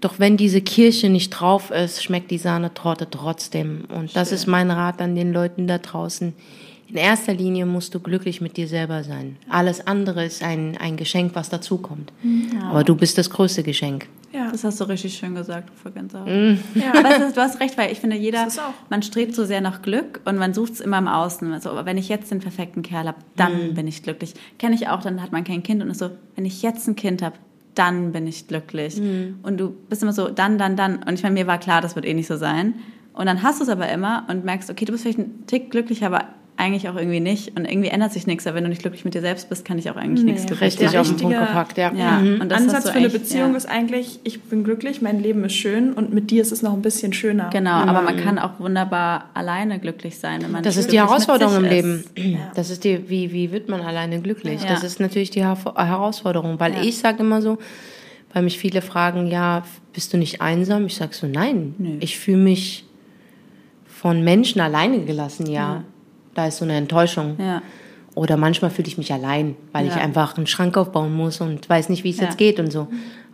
Doch wenn diese Kirsche nicht drauf ist, schmeckt die Sahnetorte trotzdem. Und das ist mein Rat an den Leuten da draußen. In erster Linie musst du glücklich mit dir selber sein. Alles andere ist ein, ein Geschenk, was dazukommt. Aber du bist das größte Geschenk. Ja. Das hast du richtig schön gesagt, Frau Gänsehaut. Ja. Aber ist, du hast recht, weil ich finde, jeder, man strebt so sehr nach Glück und man sucht es immer im Außen. Also, aber wenn ich jetzt den perfekten Kerl habe, dann bin ich glücklich. Kenne ich auch, dann hat man kein Kind und ist so, wenn ich jetzt ein Kind habe, dann bin ich glücklich. Und du bist immer so, dann, dann, dann. Und ich meine, mir war klar, das wird eh nicht so sein. Und dann hast du es aber immer und merkst, okay, du bist vielleicht ein Tick glücklich, aber eigentlich auch irgendwie nicht. Und irgendwie ändert sich nichts. Aber wenn du nicht glücklich mit dir selbst bist, kann dich auch eigentlich nichts glücklich Richtig auf den Punkt gepackt, ja. Ja, Mhm. und das hast Ansatz du für eine Beziehung ja. ist eigentlich, ich bin glücklich, mein Leben ist schön und mit dir ist es noch ein bisschen schöner. Genau, aber man kann auch wunderbar alleine glücklich sein, wenn man Das ist die Herausforderung im Leben. ist. Das ist die, wie, wie wird man alleine glücklich? Ja. Das ist natürlich die Her- Herausforderung, weil Ja. ich sage immer so, weil mich viele fragen, ja, bist du nicht einsam? Ich sage so, nein, Nö. ich fühle mich von Menschen alleine gelassen, ja. Da ist so eine Enttäuschung. Ja. Oder manchmal fühle ich mich allein, weil ich Ja. einfach einen Schrank aufbauen muss und weiß nicht, wie es Ja. jetzt geht und so.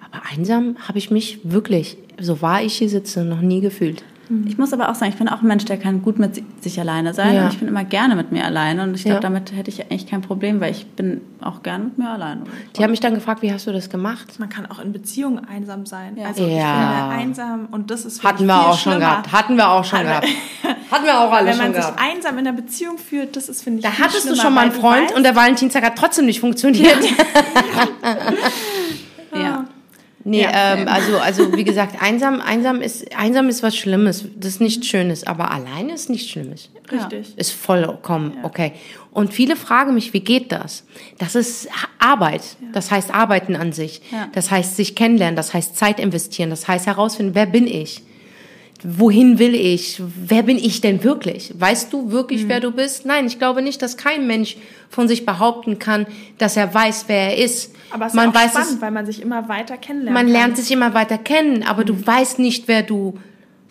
Aber einsam habe ich mich wirklich, so wahr ich hier sitze, noch nie gefühlt. Ich muss aber auch sagen, ich bin auch ein Mensch, der kann gut mit si- sich alleine sein Ja. und ich bin immer gerne mit mir alleine und ich glaube, Ja. damit hätte ich eigentlich kein Problem, weil ich bin auch gerne mit mir alleine. Die haben mich dann gefragt, wie hast du das gemacht? Man kann auch in Beziehungen einsam sein. Ja. Also ich finde einsam und das ist Hatten wir auch schon gehabt. Hatten wir auch schon gehabt. Hatten wir auch alle Wenn man schon sich gehabt. einsam in einer Beziehung fühlt, das ist, finde ich, Da viel hattest du schon mal einen Freund weißt- und der Valentinstag hat trotzdem nicht funktioniert. Ja. Nee, Ja. ähm, also, also wie gesagt, einsam, einsam ist, einsam ist was Schlimmes. Das ist nichts Schönes, aber alleine ist nichts Schlimmes. Richtig. Ist vollkommen okay. Und viele fragen mich, wie geht das? Das ist Arbeit. Das heißt Arbeiten an sich. Ja. Das heißt sich kennenlernen. Das heißt Zeit investieren. Das heißt herausfinden, wer bin ich? Wohin will ich? Wer bin ich denn wirklich? Weißt du wirklich, Mhm. wer du bist? Nein, ich glaube nicht, dass kein Mensch von sich behaupten kann, dass er weiß, wer er ist. Aber es ist man auch weiß spannend, es, weil man sich immer weiter kennenlernt. man kann. lernt sich immer weiter kennen, aber du weißt nicht, wer du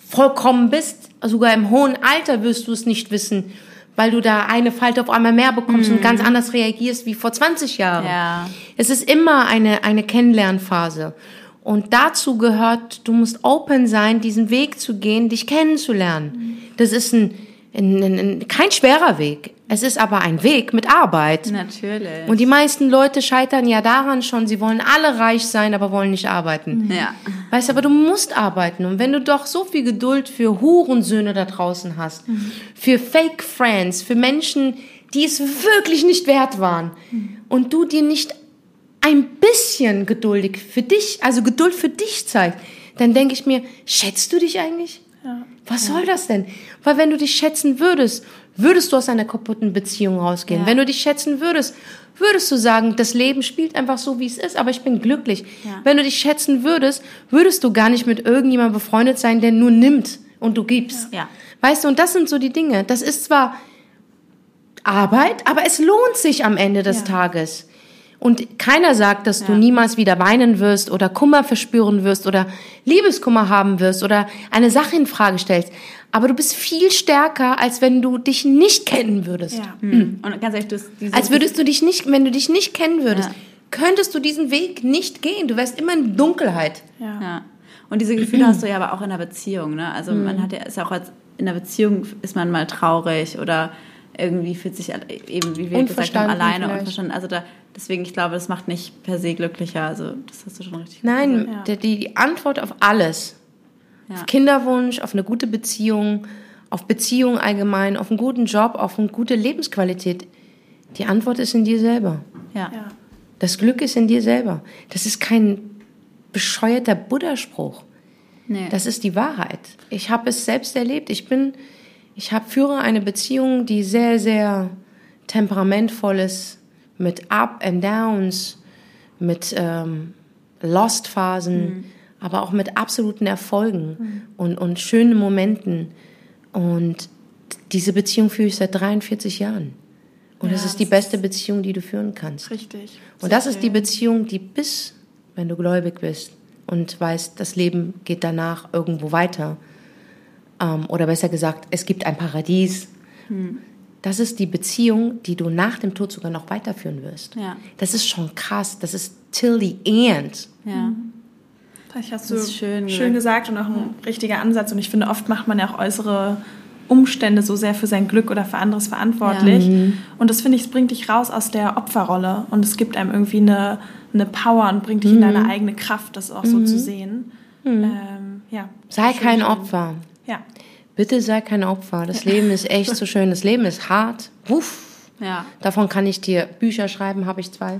vollkommen bist. Sogar im hohen Alter wirst du es nicht wissen, weil du da eine Falte auf einmal mehr bekommst und ganz anders reagierst wie vor 20 Jahren. Ja. Es ist immer eine, eine Kennenlernphase. Und dazu gehört, du musst open sein, diesen Weg zu gehen, dich kennenzulernen. Das ist ein, ein, ein, ein kein schwerer Weg. Es ist aber ein Weg mit Arbeit. Natürlich. Und die meisten Leute scheitern ja daran schon, sie wollen alle reich sein, aber wollen nicht arbeiten. ja. Weißt du, aber du musst arbeiten. Und wenn du doch so viel Geduld für Hurensöhne da draußen hast, für Fake Friends, für Menschen, die es wirklich nicht wert waren, und du dir nicht ein bisschen geduldig für dich, also Geduld für dich zeigst, dann denke ich mir, schätzt du dich eigentlich? Was soll das denn? Weil wenn du dich schätzen würdest, würdest du aus einer kaputten Beziehung rausgehen. Ja. Wenn du dich schätzen würdest, würdest du sagen, das Leben spielt einfach so, wie es ist, aber ich bin glücklich. Ja. Wenn du dich schätzen würdest, würdest du gar nicht mit irgendjemandem befreundet sein, der nur nimmt und du gibst. Ja. Weißt du, und das sind so die Dinge. Das ist zwar Arbeit, aber es lohnt sich am Ende des Ja. Tages. Und keiner sagt, dass du Ja. niemals wieder weinen wirst oder Kummer verspüren wirst oder Liebeskummer haben wirst oder eine Sache in Frage stellst. Aber du bist viel stärker, als wenn du dich nicht kennen würdest. Ja. Und ganz ehrlich, du hast diese Als würdest du dich nicht, wenn du dich nicht kennen würdest, Ja. könntest du diesen Weg nicht gehen. Du wärst immer in Dunkelheit. Ja. Ja. Und diese Gefühle hast du ja aber auch in einer Beziehung, ne? Also Mhm. man hat ja, ist ja auch als, in einer Beziehung ist man mal traurig oder irgendwie fühlt sich alle- eben, wie wir gesagt haben, alleine vielleicht. unverstanden. Also da, deswegen, ich glaube, das macht nicht per se glücklicher. Also das hast du schon richtig Nein, gesagt. die, die Antwort auf alles, Ja. auf Kinderwunsch, auf eine gute Beziehung, auf Beziehung allgemein, auf einen guten Job, auf eine gute Lebensqualität, die Antwort ist in dir selber. Ja. Ja. Das Glück ist in dir selber. Das ist kein bescheuerter Buddha-Spruch. Nee. Das ist die Wahrheit. Ich habe es selbst erlebt. Ich bin, ich habe führe eine Beziehung, die sehr, sehr temperamentvoll ist, mit Up and Downs, mit ähm, Lost-Phasen, aber auch mit absoluten Erfolgen und, und schönen Momenten. Und diese Beziehung führe ich seit 43 Jahren. Und Ja, das ist die das beste Beziehung, die du führen kannst. Richtig. Und das ist die Beziehung, die bis, wenn du gläubig bist und weißt, das Leben geht danach irgendwo weiter, ähm, oder besser gesagt, es gibt ein Paradies, das ist die Beziehung, die du nach dem Tod sogar noch weiterführen wirst. Ja. Das ist schon krass, das ist till the end. ja. Vielleicht hast Das du ist schön schön, gesagt. und auch ein richtiger Ansatz. Und ich finde, oft macht man ja auch äußere Umstände so sehr für sein Glück oder für anderes verantwortlich. Und das finde ich, es bringt dich raus aus der Opferrolle und es gibt einem irgendwie eine, eine Power und bringt dich in deine eigene Kraft, das auch so zu sehen. Ähm, ja. Sei Schön, kein schön. Opfer. Bitte sei kein Opfer. Das Leben ist echt so schön. Das Leben ist hart. Uff. Ja. Davon kann ich dir Bücher schreiben, habe ich zwei.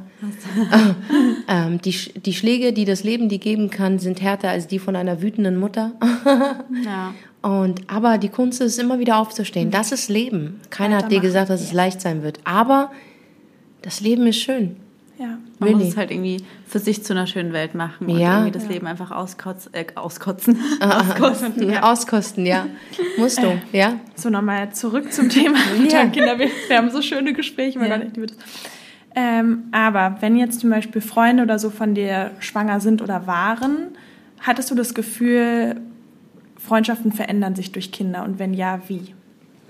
ähm, die, die Schläge, die das Leben dir geben kann, sind härter als die von einer wütenden Mutter. Ja. Und, aber die Kunst ist immer wieder aufzustehen. Das ist Leben. Keiner hat dir gesagt, dass es leicht sein wird. Aber das Leben ist schön. Ja. Man Really? muss es halt irgendwie für sich zu einer schönen Welt machen und Ja. irgendwie das Leben einfach auskotz, äh, auskotzen. auskosten. Ja. Auskosten, ja. Musst du, ja. So, nochmal zurück zum Thema und Kinder. Wir, wir haben so schöne Gespräche, mein Ja. Liebe das. Ähm, aber wenn jetzt zum Beispiel Freunde oder so von dir schwanger sind oder waren, hattest du das Gefühl, Freundschaften verändern sich durch Kinder und wenn ja, wie?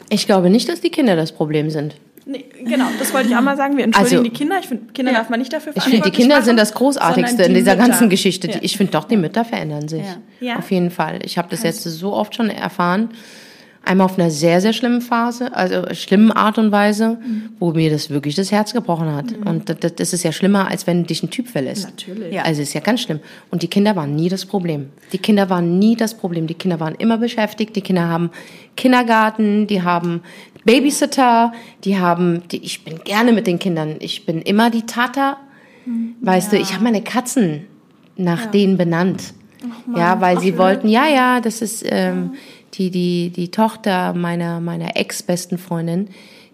Ich glaube nicht, dass die Kinder das Problem sind. Nee, genau, das wollte ich auch mal sagen. Wir entschuldigen Also, die Kinder. Ich finde, Kinder darf man nicht dafür Ich finde, die Kinder machen, sind das Großartigste in die dieser Mütter. ganzen Geschichte. Ja. Ich finde doch, die Mütter verändern sich. Ja. Ja. Auf jeden Fall. Ich habe das jetzt so oft schon erfahren. Einmal auf einer sehr, sehr schlimmen Phase, also schlimmen Art und Weise, Mhm. wo mir das wirklich das Herz gebrochen hat. Und das, das ist ja schlimmer, als wenn dich ein Typ verlässt. Natürlich. Ja. Also ist ja ganz schlimm. Und die Kinder waren nie das Problem. Die Kinder waren nie das Problem. Die Kinder waren immer beschäftigt. Die Kinder haben Kindergarten, die haben Babysitter, die haben, die, ich bin gerne mit den Kindern. Ich bin immer die Tata. Weißt du, ich habe meine Katzen nach denen benannt. ja, weil sie wollten, ja, ja, das ist ähm, die, die, die Tochter meiner, meiner ex-besten Freundin,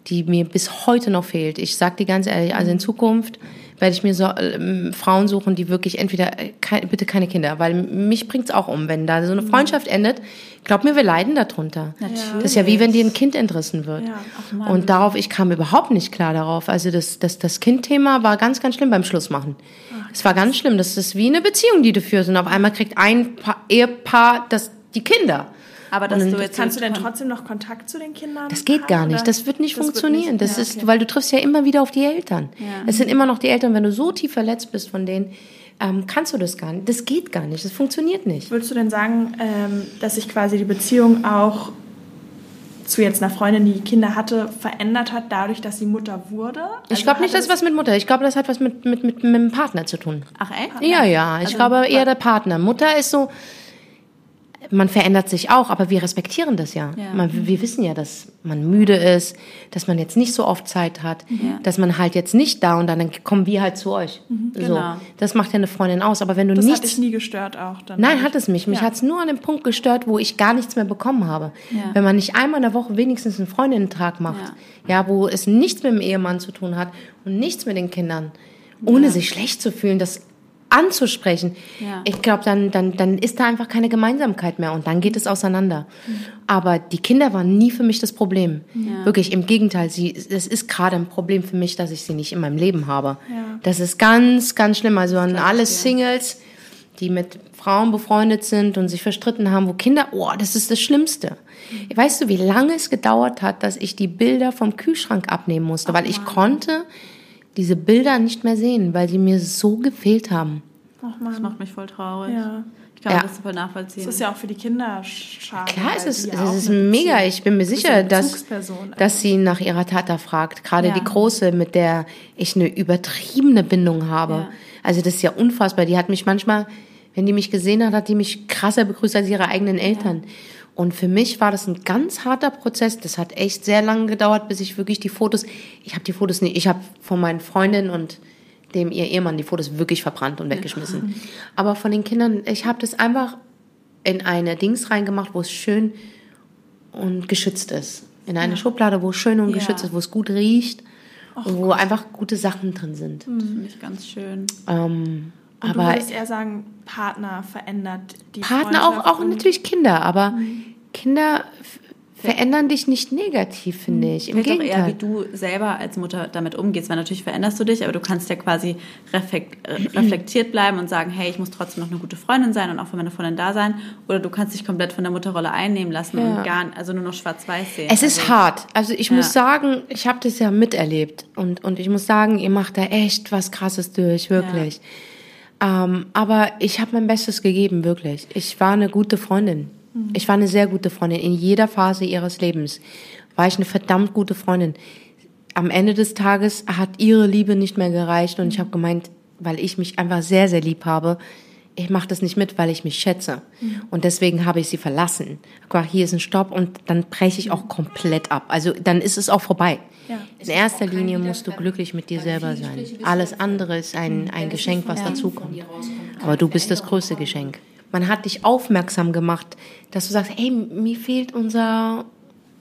die mir bis heute noch fehlt. Ich sag dir ganz ehrlich, also in Zukunft werde ich mir so ähm, Frauen suchen, die wirklich entweder, äh, kein, bitte keine Kinder, weil mich bringt's auch um, wenn da so eine Freundschaft endet. Glaub mir, wir leiden darunter. Natürlich. Das ist ja wie wenn dir ein Kind entrissen wird. Ja, ach Und darauf, ich kam überhaupt nicht klar darauf. Also das, das, das Kindthema war ganz, ganz schlimm beim Schlussmachen. Es war ganz schlimm. Das ist wie eine Beziehung, die du führst. Und auf einmal kriegt ein pa Ehepaar das, die Kinder. Aber dass du jetzt Kannst du denn trotzdem noch Kontakt zu den Kindern Das geht haben, gar nicht. oder? Das wird nicht Das wird funktionieren. nicht- das ja, ist, okay. weil du triffst ja immer wieder auf die Eltern. Ja. Es sind immer noch die Eltern. Wenn du so tief verletzt bist von denen, ähm, kannst du das gar nicht. Das geht gar nicht. Das funktioniert nicht. Würdest du denn sagen, ähm, dass sich quasi die Beziehung auch zu jetzt einer Freundin, die Kinder hatte, verändert hat, dadurch, dass sie Mutter wurde? Ich Also glaube hat nicht, das es- ist was mit Mutter. Ich glaube, das hat was mit, mit, mit, mit dem Partner zu tun. Ach echt? Ja, ja. Ich Also, glaube eher der Partner. Mutter ist so, man verändert sich auch, aber wir respektieren das ja. Ja. Man, wir wissen ja, dass man müde ist, dass man jetzt nicht so oft Zeit hat, Ja. dass man halt jetzt nicht da und dann, dann kommen wir halt zu euch. So, genau. das macht ja eine Freundin aus. Aber wenn du Das hat nichts dich nie gestört auch dann? Nein, hat es mich. Mich Ja. hat es nur an dem Punkt gestört, wo ich gar nichts mehr bekommen habe. Wenn man nicht einmal in der Woche wenigstens einen Freundinnen-Tag macht, ja. wo es nichts mit dem Ehemann zu tun hat und nichts mit den Kindern, ohne sich schlecht zu fühlen, das anzusprechen. Ja. Ich glaube, dann, dann, dann ist da einfach keine Gemeinsamkeit mehr und dann geht es auseinander. Aber die Kinder waren nie für mich das Problem. Wirklich, im Gegenteil, sie, es ist gerade ein Problem für mich, dass ich sie nicht in meinem Leben habe. Ja. Das ist ganz, ganz schlimm. Also an alle Singles, die mit Frauen befreundet sind und sich verstritten haben, wo Kinder, oh, das ist das Schlimmste. Weißt du, wie lange es gedauert hat, dass ich die Bilder vom Kühlschrank abnehmen musste, weil ich konnte diese Bilder nicht mehr sehen, weil sie mir so gefehlt haben. Ach Das Mann. macht mich voll traurig. Ja. Ich kann Ja. das voll nachvollziehen. Das ist ja auch für die Kinder schade. Klar, es ist, es ja ist mega. Beziehung- Ich bin mir sicher, dass, dass sie nach ihrer Tata fragt. Gerade Ja. die Große, mit der ich eine übertriebene Bindung habe. Ja. Also das ist ja unfassbar. Die hat mich manchmal, wenn die mich gesehen hat, hat die mich krasser begrüßt als ihre eigenen Eltern. Und für mich war das ein ganz harter Prozess. Das hat echt sehr lange gedauert, bis ich wirklich die Fotos, ich habe die Fotos nicht, ich habe von meinen Freundinnen und dem ihr Ehemann die Fotos wirklich verbrannt und weggeschmissen. Aber von den Kindern, ich habe das einfach in eine Dings reingemacht, wo es schön und geschützt ist. In eine Schublade, wo es schön und Ja. geschützt ist, wo es gut riecht und wo einfach gute Sachen drin sind. Das finde ich ganz schön. Ähm, Und du aber würdest eher sagen, Partner verändert die Partner auch, auch natürlich Kinder, aber Mhm. Kinder verändern dich nicht negativ, finde ich. Im. Vielleicht auch eher, Gegenteil. wie du selber als Mutter damit umgehst, weil natürlich veränderst du dich, aber du kannst ja quasi äh, reflektiert bleiben und sagen, hey, ich muss trotzdem noch eine gute Freundin sein und auch für meine Freundin da sein. Oder du kannst dich komplett von der Mutterrolle einnehmen lassen Ja. und gar, also nur noch schwarz-weiß sehen. Es ist also, hart. Also ich Ja. muss sagen, ich habe das ja miterlebt und, und ich muss sagen, ihr macht da echt was Krasses durch, wirklich. Ähm, aber ich habe mein Bestes gegeben, wirklich. Ich war eine gute Freundin. Ich war eine sehr gute Freundin. In jeder Phase ihres Lebens war ich eine verdammt gute Freundin. Am Ende des Tages hat ihre Liebe nicht mehr gereicht und ich habe gemeint, weil ich mich einfach sehr, sehr lieb habe, ich mache das nicht mit, weil ich mich schätze. Und deswegen habe ich sie verlassen. Guck, hier ist ein Stopp und dann breche ich auch komplett ab. Also dann ist es auch vorbei. In erster Linie musst du glücklich mit dir selber sein. Alles andere ist ein, ein Geschenk, was dazukommt. Aber du bist das größte Geschenk. Man hat dich aufmerksam gemacht, dass du sagst, hey, mir fehlt unser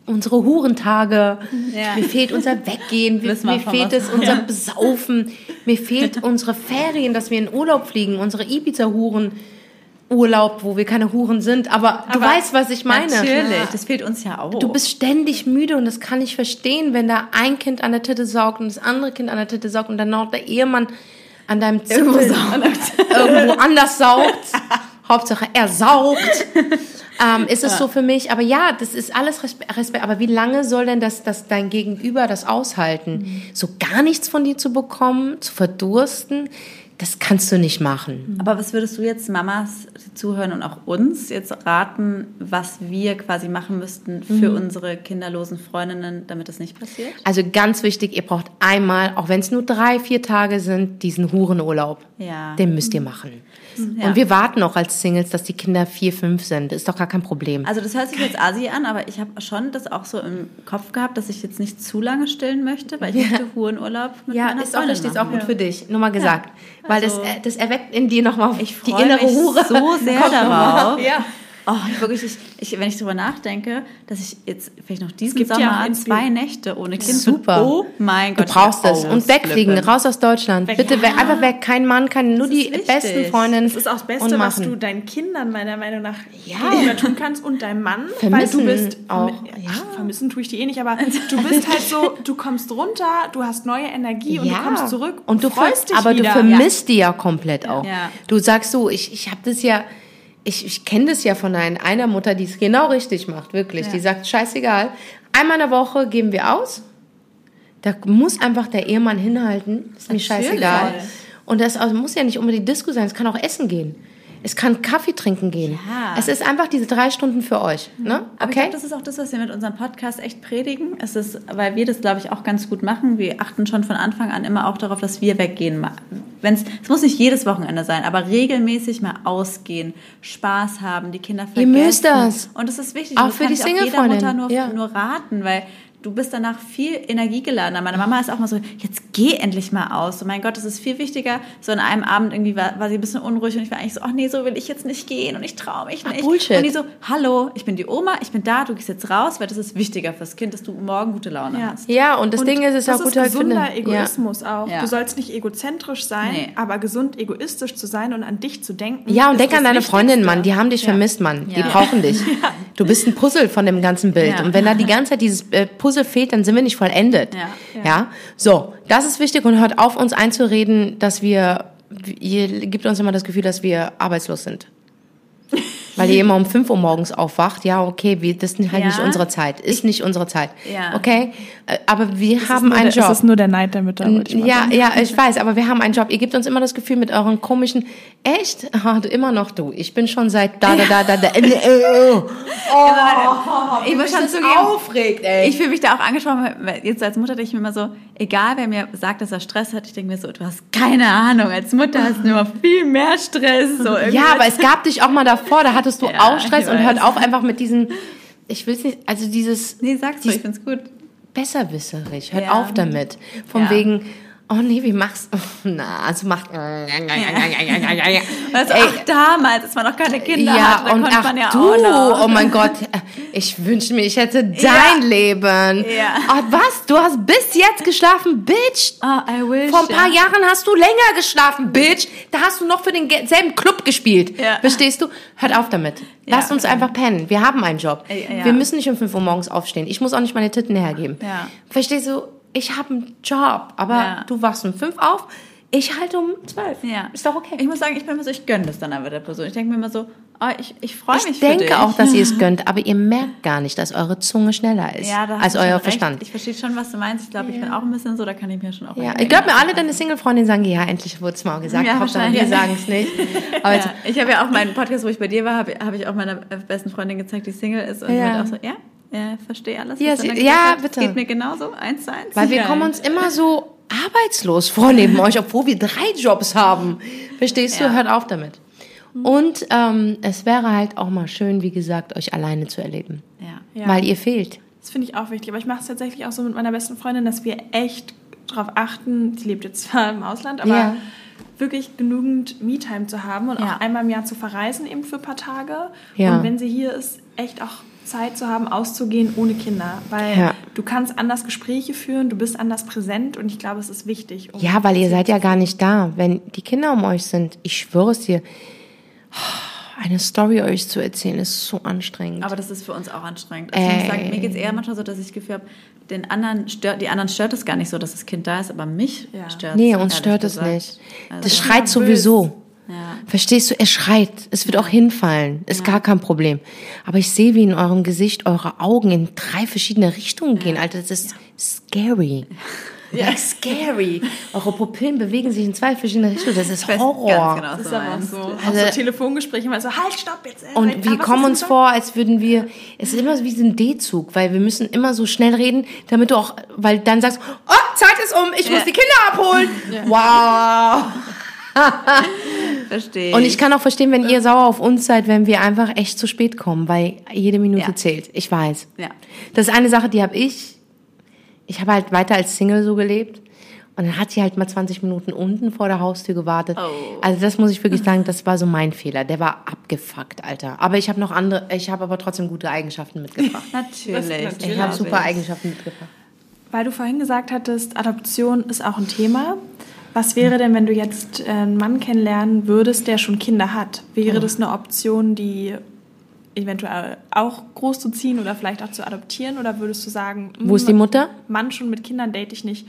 unsere Hurentage, Ja. mir fehlt unser Weggehen, mir, fehlt es unser Besaufen, mir fehlt unsere Ferien, dass wir in Urlaub fliegen, unsere Ibiza-Huren. Urlaub, wo wir keine Huren sind, aber, du Aber weißt, was ich meine. Natürlich, das fehlt uns ja auch. Du bist ständig müde und das kann ich verstehen, wenn da ein Kind an der Titte saugt und das andere Kind an der Titte saugt und dann noch der Ehemann an deinem Zipfel irgendwo anders saugt. Hauptsache er saugt. Ähm, ist es so für mich, aber ja, das ist alles Respekt, Respekt. Aber wie lange soll denn das, das dein Gegenüber das aushalten? So gar nichts von dir zu bekommen, zu verdursten, das kannst du nicht machen. Aber was würdest du jetzt Mamas zuhören und auch uns jetzt raten, was wir quasi machen müssten für unsere kinderlosen Freundinnen, damit das nicht passiert? Also ganz wichtig, ihr braucht einmal, auch wenn es nur drei, vier Tage sind, diesen Hurenurlaub. Ja. Den müsst ihr machen. Ja. Und wir warten auch als Singles, dass die Kinder vier, fünf sind. Ist doch gar kein Problem. Also das hört sich jetzt asi an, aber ich habe schon das auch so im Kopf gehabt, dass ich jetzt nicht zu lange stillen möchte, weil ich möchte Hurenurlaub mit ja, ist auch richtig, ist auch gut für dich. Nur mal gesagt. Weil Also- das, äh, das erweckt in dir nochmal die innere mich Hure. so sehr darauf. Ja. Oh, wirklich, ich, ich, wenn ich darüber nachdenke, dass ich jetzt vielleicht noch diesen gibt ja Sommer Inspir- zwei Nächte ohne Kind Super. bin. Oh mein Du Gott. brauchst ich es. Und wegfliegen, raus aus Deutschland. Bitte weg, einfach weg. Kein Mann, kein, nur die wichtig. besten Freundinnen. Das ist auch das Beste, und was du deinen Kindern meiner Meinung nach Ja. tun kannst und deinem Mann. Vermissen weil du bist auch, ja. Ach, vermissen tue ich die eh nicht, aber du bist halt so, du kommst runter, du hast neue Energie und du kommst zurück und du freust dich aber wieder. du vermisst die ja komplett auch. Ja. Du sagst so, ich, ich habe das ja, ich, ich kenne das ja von ein, einer Mutter, die es genau richtig macht, wirklich. Die sagt, scheißegal, einmal in der Woche geben wir aus. Da muss einfach der Ehemann hinhalten, ist mir Natürlich. scheißegal. Und das also muss ja nicht unbedingt Disco sein, es kann auch Essen gehen. Es kann Kaffee trinken gehen. Ja. Es ist einfach diese drei Stunden für euch. Ne? Aber ich Okay? glaube, das ist auch das, was wir mit unserem Podcast echt predigen. Es ist, weil wir das, glaube ich, auch ganz gut machen. Wir achten schon von Anfang an immer auch darauf, dass wir weggehen. Wenn's, es muss nicht jedes Wochenende sein, aber regelmäßig mal ausgehen, Spaß haben, die Kinder Ihr vergessen. müsst das. Und das ist wichtig. Auch das für die ich jeder Single-Freundin. Mutter nur, Ja. nur raten, weil du bist danach viel energiegeladener. Meine Mama ist auch mal so, jetzt geh endlich mal aus. Oh mein Gott, das ist viel wichtiger. So an einem Abend irgendwie war, war sie ein bisschen unruhig und ich war eigentlich so, ach nee, so will ich jetzt nicht gehen und ich traue mich nicht. Bullshit. Und die so, hallo, ich bin die Oma, ich bin da, du gehst jetzt raus, weil das ist wichtiger fürs Kind, dass du morgen gute Laune Ja. hast. Ja, und das Und Ding ist, es ist auch gut ist halt gesunder Egoismus auch. Ja. Du sollst nicht egozentrisch sein, Nee. aber gesund egoistisch zu sein und an dich zu denken. Ja, und denk an deine. Freundin, Mann. Die haben dich Ja. vermisst, Mann. Die Ja. brauchen dich. Du bist ein Puzzle von dem ganzen Bild. Ja. Und wenn da die ganze Zeit dieses äh, Puzzle fehlt, dann sind wir nicht vollendet. Ja. ja. So, das ist wichtig und hört auf, uns einzureden, dass wir, ihr gibt uns immer das Gefühl, dass wir arbeitslos sind. Weil ihr immer um 5 Uhr morgens aufwacht. Ja, okay, wir, das ist halt Ja. nicht unsere Zeit. Ist nicht unsere Zeit. Ja. Okay? Äh, Aber wir ist haben einen der, Job. Es ist nur der Neid der Mütter, Ja, ja, ich weiß, aber wir haben einen Job. Ihr gebt uns immer das Gefühl mit euren komischen, echt, ah, du, immer noch du. Ich bin schon seit da, da, da, da, da. Äh, äh, äh. ich muss schon das zugeben, aufregt, ey. ich fühle mich da auch angesprochen, weil jetzt als Mutter denke ich mir immer so, egal wer mir sagt, dass er Stress hat, ich denke mir so, du hast keine Ahnung, als Mutter hast du immer viel mehr Stress. So ja, aber es gab dich auch mal davor, da hattest du Ja, auch Stress und hört auf einfach mit diesen, ich will's nicht, also dieses Nee, sag's dies- ruhig, ich find's gut. besserwisserig. Hört Ja. auf damit. Von Ja. wegen, oh nee, wie machst du? Na, also macht. Also, Ey. ach, damals, als man noch keine Kinder ja, hatte, da und konnte ach man ja du, auch noch. oh mein Gott, ich wünsche mir, ich hätte dein Ja. Leben. Ja. Oh, was? Du hast bis jetzt geschlafen, Bitch? Ah, I wish. Vor ein paar ja. Jahren hast du länger geschlafen, Bitch. Da hast du noch für denselben Club gespielt. Ja. Verstehst du? Hört auf damit. Ja. Lasst uns einfach pennen. Wir haben einen Job. Ja. Wir müssen nicht um 5 Uhr morgens aufstehen. Ich muss auch nicht meine Titten hergeben. Ja. Verstehst du? Ich habe einen Job, aber Ja. du wachst um 5 auf. Ich halte um zwölf. Ja. Ist doch okay. Ich muss sagen, ich bin immer so, ich gönne das dann aber der Person. Ich denke mir immer so, oh, ich, ich freue mich Ich für dich. denke auch, dass ihr es gönnt, aber ihr merkt gar nicht, dass eure Zunge schneller ist ja, als euer. Verstand. Ich verstehe schon, was du meinst. Ich glaube, ich bin auch ein bisschen so, da kann ich mir schon auch Ja, ich glaube mir, alle deine Single-Freundinnen sagen, ja, endlich wurde es mal gesagt. Ja, Hauptsache, wir sagen es nicht. Aber jetzt, ich habe ja auch meinen Podcast, wo ich bei dir war, habe hab ich auch meiner besten Freundin gezeigt, die Single ist. Und ja. auch so, ja, ja, verstehe alles. Sie- dann ja, hast. bitte. Geht mir genauso, eins zu eins. weil wir Ja. kommen uns immer so arbeitslos vor neben euch, obwohl wir drei Jobs haben. Verstehst du? Ja. Hört auf damit. Und ähm, es wäre halt auch mal schön, wie gesagt, euch alleine zu erleben. Ja. Ja. Weil ihr fehlt. Das finde ich auch wichtig. Aber ich mache es tatsächlich auch so mit meiner besten Freundin, dass wir echt darauf achten, die lebt jetzt zwar im Ausland, aber Ja. wirklich genügend Me-Time zu haben und Ja. auch einmal im Jahr zu verreisen, eben für ein paar Tage. Ja. Und wenn sie hier ist, echt auch Zeit zu haben, auszugehen ohne Kinder. Weil Ja. du kannst anders Gespräche führen, du bist anders präsent und ich glaube, es ist wichtig. um Ja, weil ihr seid ja gar nicht da. Wenn die Kinder um euch sind, ich schwöre es dir, eine Story euch zu erzählen, ist so anstrengend. Aber das ist für uns auch anstrengend. Also ich muss sagen, mir geht es eher manchmal so, dass ich das Gefühl habe, den anderen stört, die anderen stört es gar nicht so, dass das Kind da ist, aber mich Ja. stört nee, ehrlich uns stört es gesagt. nicht. Also- Das schreit sowieso. Ja. Verstehst du? Er schreit. Es wird auch hinfallen. Ist gar kein Problem. Aber ich sehe, wie in eurem Gesicht eure Augen in drei verschiedene Richtungen gehen. Alter, das ist scary. Ja, scary. Eure Pupillen bewegen sich in zwei verschiedene Richtungen. Das ist Horror. ganz genau, Das ist aber auch so. Auch Also- so Telefongespräche, immer so, halt, stopp jetzt. äh, Und ah, wir kommen uns vor, als würden wir, es ist immer so wie so ein D-Zug, weil wir müssen immer so schnell reden, damit du auch, weil dann sagst, oh, Zeit ist um, ich muss die Kinder abholen. Wow. Verstehe. Und ich kann auch verstehen, wenn ihr sauer auf uns seid, wenn wir einfach echt zu spät kommen, weil jede Minute Ja. zählt. Ich weiß. Ja. Das ist eine Sache, die habe ich. Ich habe halt weiter als Single so gelebt. Und dann hat sie halt mal 20 Minuten unten vor der Haustür gewartet. Oh. Also das muss ich wirklich sagen, das war so mein Fehler. Der war abgefuckt, Alter. Aber ich habe noch andere, ich habe aber trotzdem gute Eigenschaften mitgebracht. Natürlich. natürlich. Ich habe super Eigenschaften mitgebracht. Weil du vorhin gesagt hattest, Adoption ist auch ein Thema. Was wäre denn, wenn du jetzt äh, einen Mann kennenlernen würdest, der schon Kinder hat? Wäre das eine Option, die eventuell auch groß zu ziehen oder vielleicht auch zu adoptieren? Oder würdest du sagen, Wo ist die Mutter? Mann schon mit Kindern date ich nicht.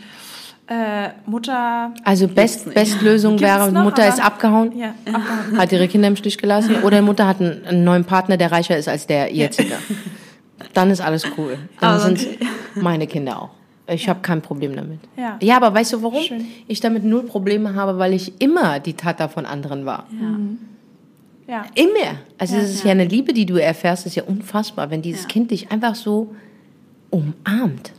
Äh, Mutter. Also Best, Bestlösung wäre, noch, Mutter ist abgehauen, Ja, abgehauen. hat ihre Kinder im Stich gelassen. Oder Mutter hat einen, einen neuen Partner, der reicher ist als der jetzige. Dann ist alles cool. Dann sind meine Kinder auch. Ich habe kein Problem damit. Ja. ja, aber weißt du warum? Schön. Ich damit null Probleme habe, weil ich immer die Tata von anderen war. ja. Immer. Also Ja, es ist ja. eine Liebe, die du erfährst, das ist ja unfassbar, wenn dieses Ja. Kind dich einfach so umarmt.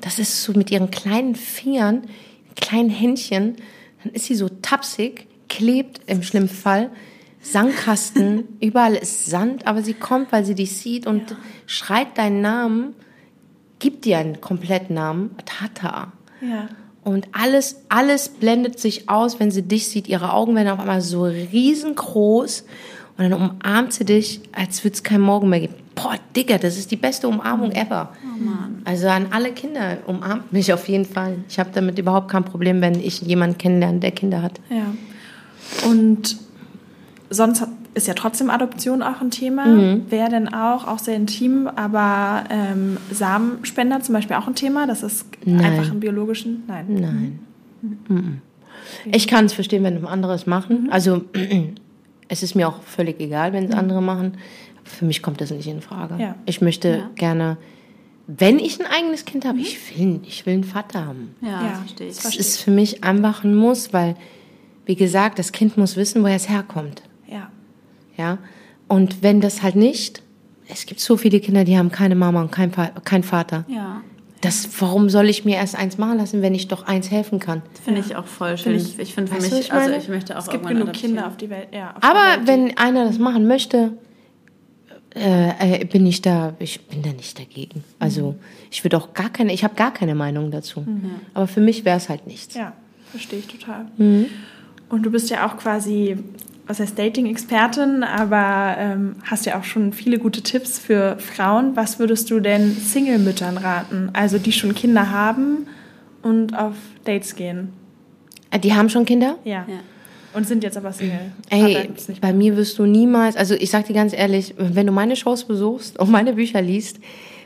Das ist so mit ihren kleinen Fingern, kleinen Händchen, dann ist sie so tapsig, klebt im schlimmsten Fall, Sandkasten, überall ist Sand, aber sie kommt, weil sie dich sieht und schreit deinen Namen, gibt dir einen kompletten Namen, Tata. ja. Und alles, alles blendet sich aus, wenn sie dich sieht. Ihre Augen werden auf einmal so riesengroß. Und dann umarmt sie dich, als würde es keinen Morgen mehr geben. Boah, Digga, das ist die beste Umarmung ever. Also an alle Kinder, umarmt mich auf jeden Fall. Ich habe damit überhaupt kein Problem, wenn ich jemanden kennenlerne, der Kinder hat. Ja. Und sonst ist ja trotzdem Adoption auch ein Thema. Mhm. Wäre denn auch, auch sehr intim, aber ähm, Samenspender zum Beispiel auch ein Thema? Das ist Nein. einfach im biologischen? Nein. Nein. Mhm. Ich kann es verstehen, wenn andere es machen. Also es ist mir auch völlig egal, wenn es andere machen. Für mich kommt das nicht in Frage. Ja. Ich möchte Ja. gerne, wenn ich ein eigenes Kind habe, ich will, ich will einen Vater haben. Ja, Ja. das verstehe ich. Das ist für mich einfach ein Muss, weil, wie gesagt, das Kind muss wissen, woher es herkommt. Ja. Ja? Und wenn das halt nicht, es gibt so viele Kinder, die haben keine Mama und kein, Va- kein Vater. Ja, Das, warum soll ich mir erst eins machen lassen, wenn ich doch eins helfen kann? finde ich auch voll schön. Ich, ich finde für mich, ich also ich möchte auch Es gibt genug. Kinder auf die Welt. Ja, Aber Welt, wenn einer das machen möchte, äh, äh, bin ich da, ich bin da nicht dagegen. Also ich würde auch gar keine, ich habe gar keine Meinung dazu. Aber für mich wäre es halt nichts. Ja, verstehe ich total. Mhm. Und du bist ja auch quasi, was heißt Dating-Expertin, aber ähm, hast ja auch schon viele gute Tipps für Frauen. Was würdest du denn Single-Müttern raten? Also die schon Kinder haben und auf Dates gehen. Äh, Die haben schon Kinder? Ja. Ja. Und sind jetzt aber Single. Ey, bei mir wirst du niemals, also ich sag dir ganz ehrlich, wenn du meine Shows besuchst und meine Bücher liest,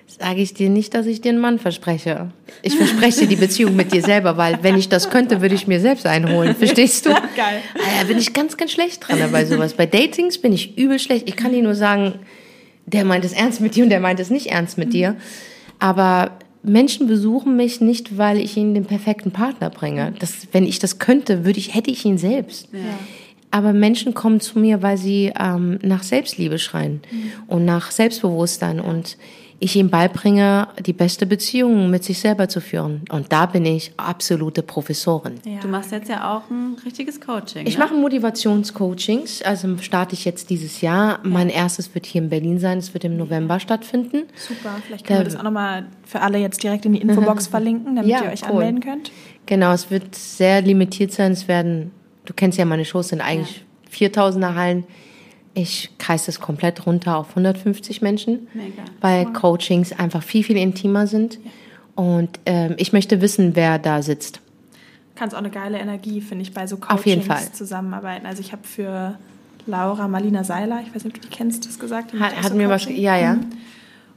sage ich dir nicht, dass ich dir einen Mann verspreche. Ich verspreche dir die Beziehung mit dir selber, weil wenn ich das könnte, würde ich mir selbst einholen. Verstehst du? Geil. Da bin ich ganz, ganz schlecht dran bei sowas. Bei Datings bin ich übel schlecht. Ich kann dir nur sagen, der meint es ernst mit dir und der meint es nicht ernst mit dir. Aber Menschen besuchen mich nicht, weil ich ihnen den perfekten Partner bringe. Das, wenn ich das könnte, würde ich, hätte ich ihn selbst. Aber Menschen kommen zu mir, weil sie ähm, nach Selbstliebe schreien und nach Selbstbewusstsein und ich ihnen beibringe, die beste Beziehung mit sich selber zu führen. Und da bin ich absolute Professorin. Ja. Du machst jetzt ja auch ein richtiges Coaching. Ich ne? mache Motivationscoachings, also starte ich jetzt dieses Jahr. Mein erstes wird hier in Berlin sein, es wird im November stattfinden. Super, vielleicht können wir das auch nochmal für alle jetzt direkt in die Infobox verlinken, damit Ja, ihr euch cool. anmelden könnt. Genau, es wird sehr limitiert sein. Es werden, du kennst ja meine Shows, sind eigentlich 4000er Hallen. Ich kreise das komplett runter auf 150 Menschen, Mega. weil Coachings einfach viel, viel intimer sind. Und ähm, ich möchte wissen, wer da sitzt. Kannst auch eine geile Energie, finde ich, bei so Auf jeden Coachings Fall. zusammenarbeiten. Also ich habe für Laura Marlina Seiler, ich weiß nicht, ob du die kennst, das gesagt. Hat, hat mir was, ja, ja.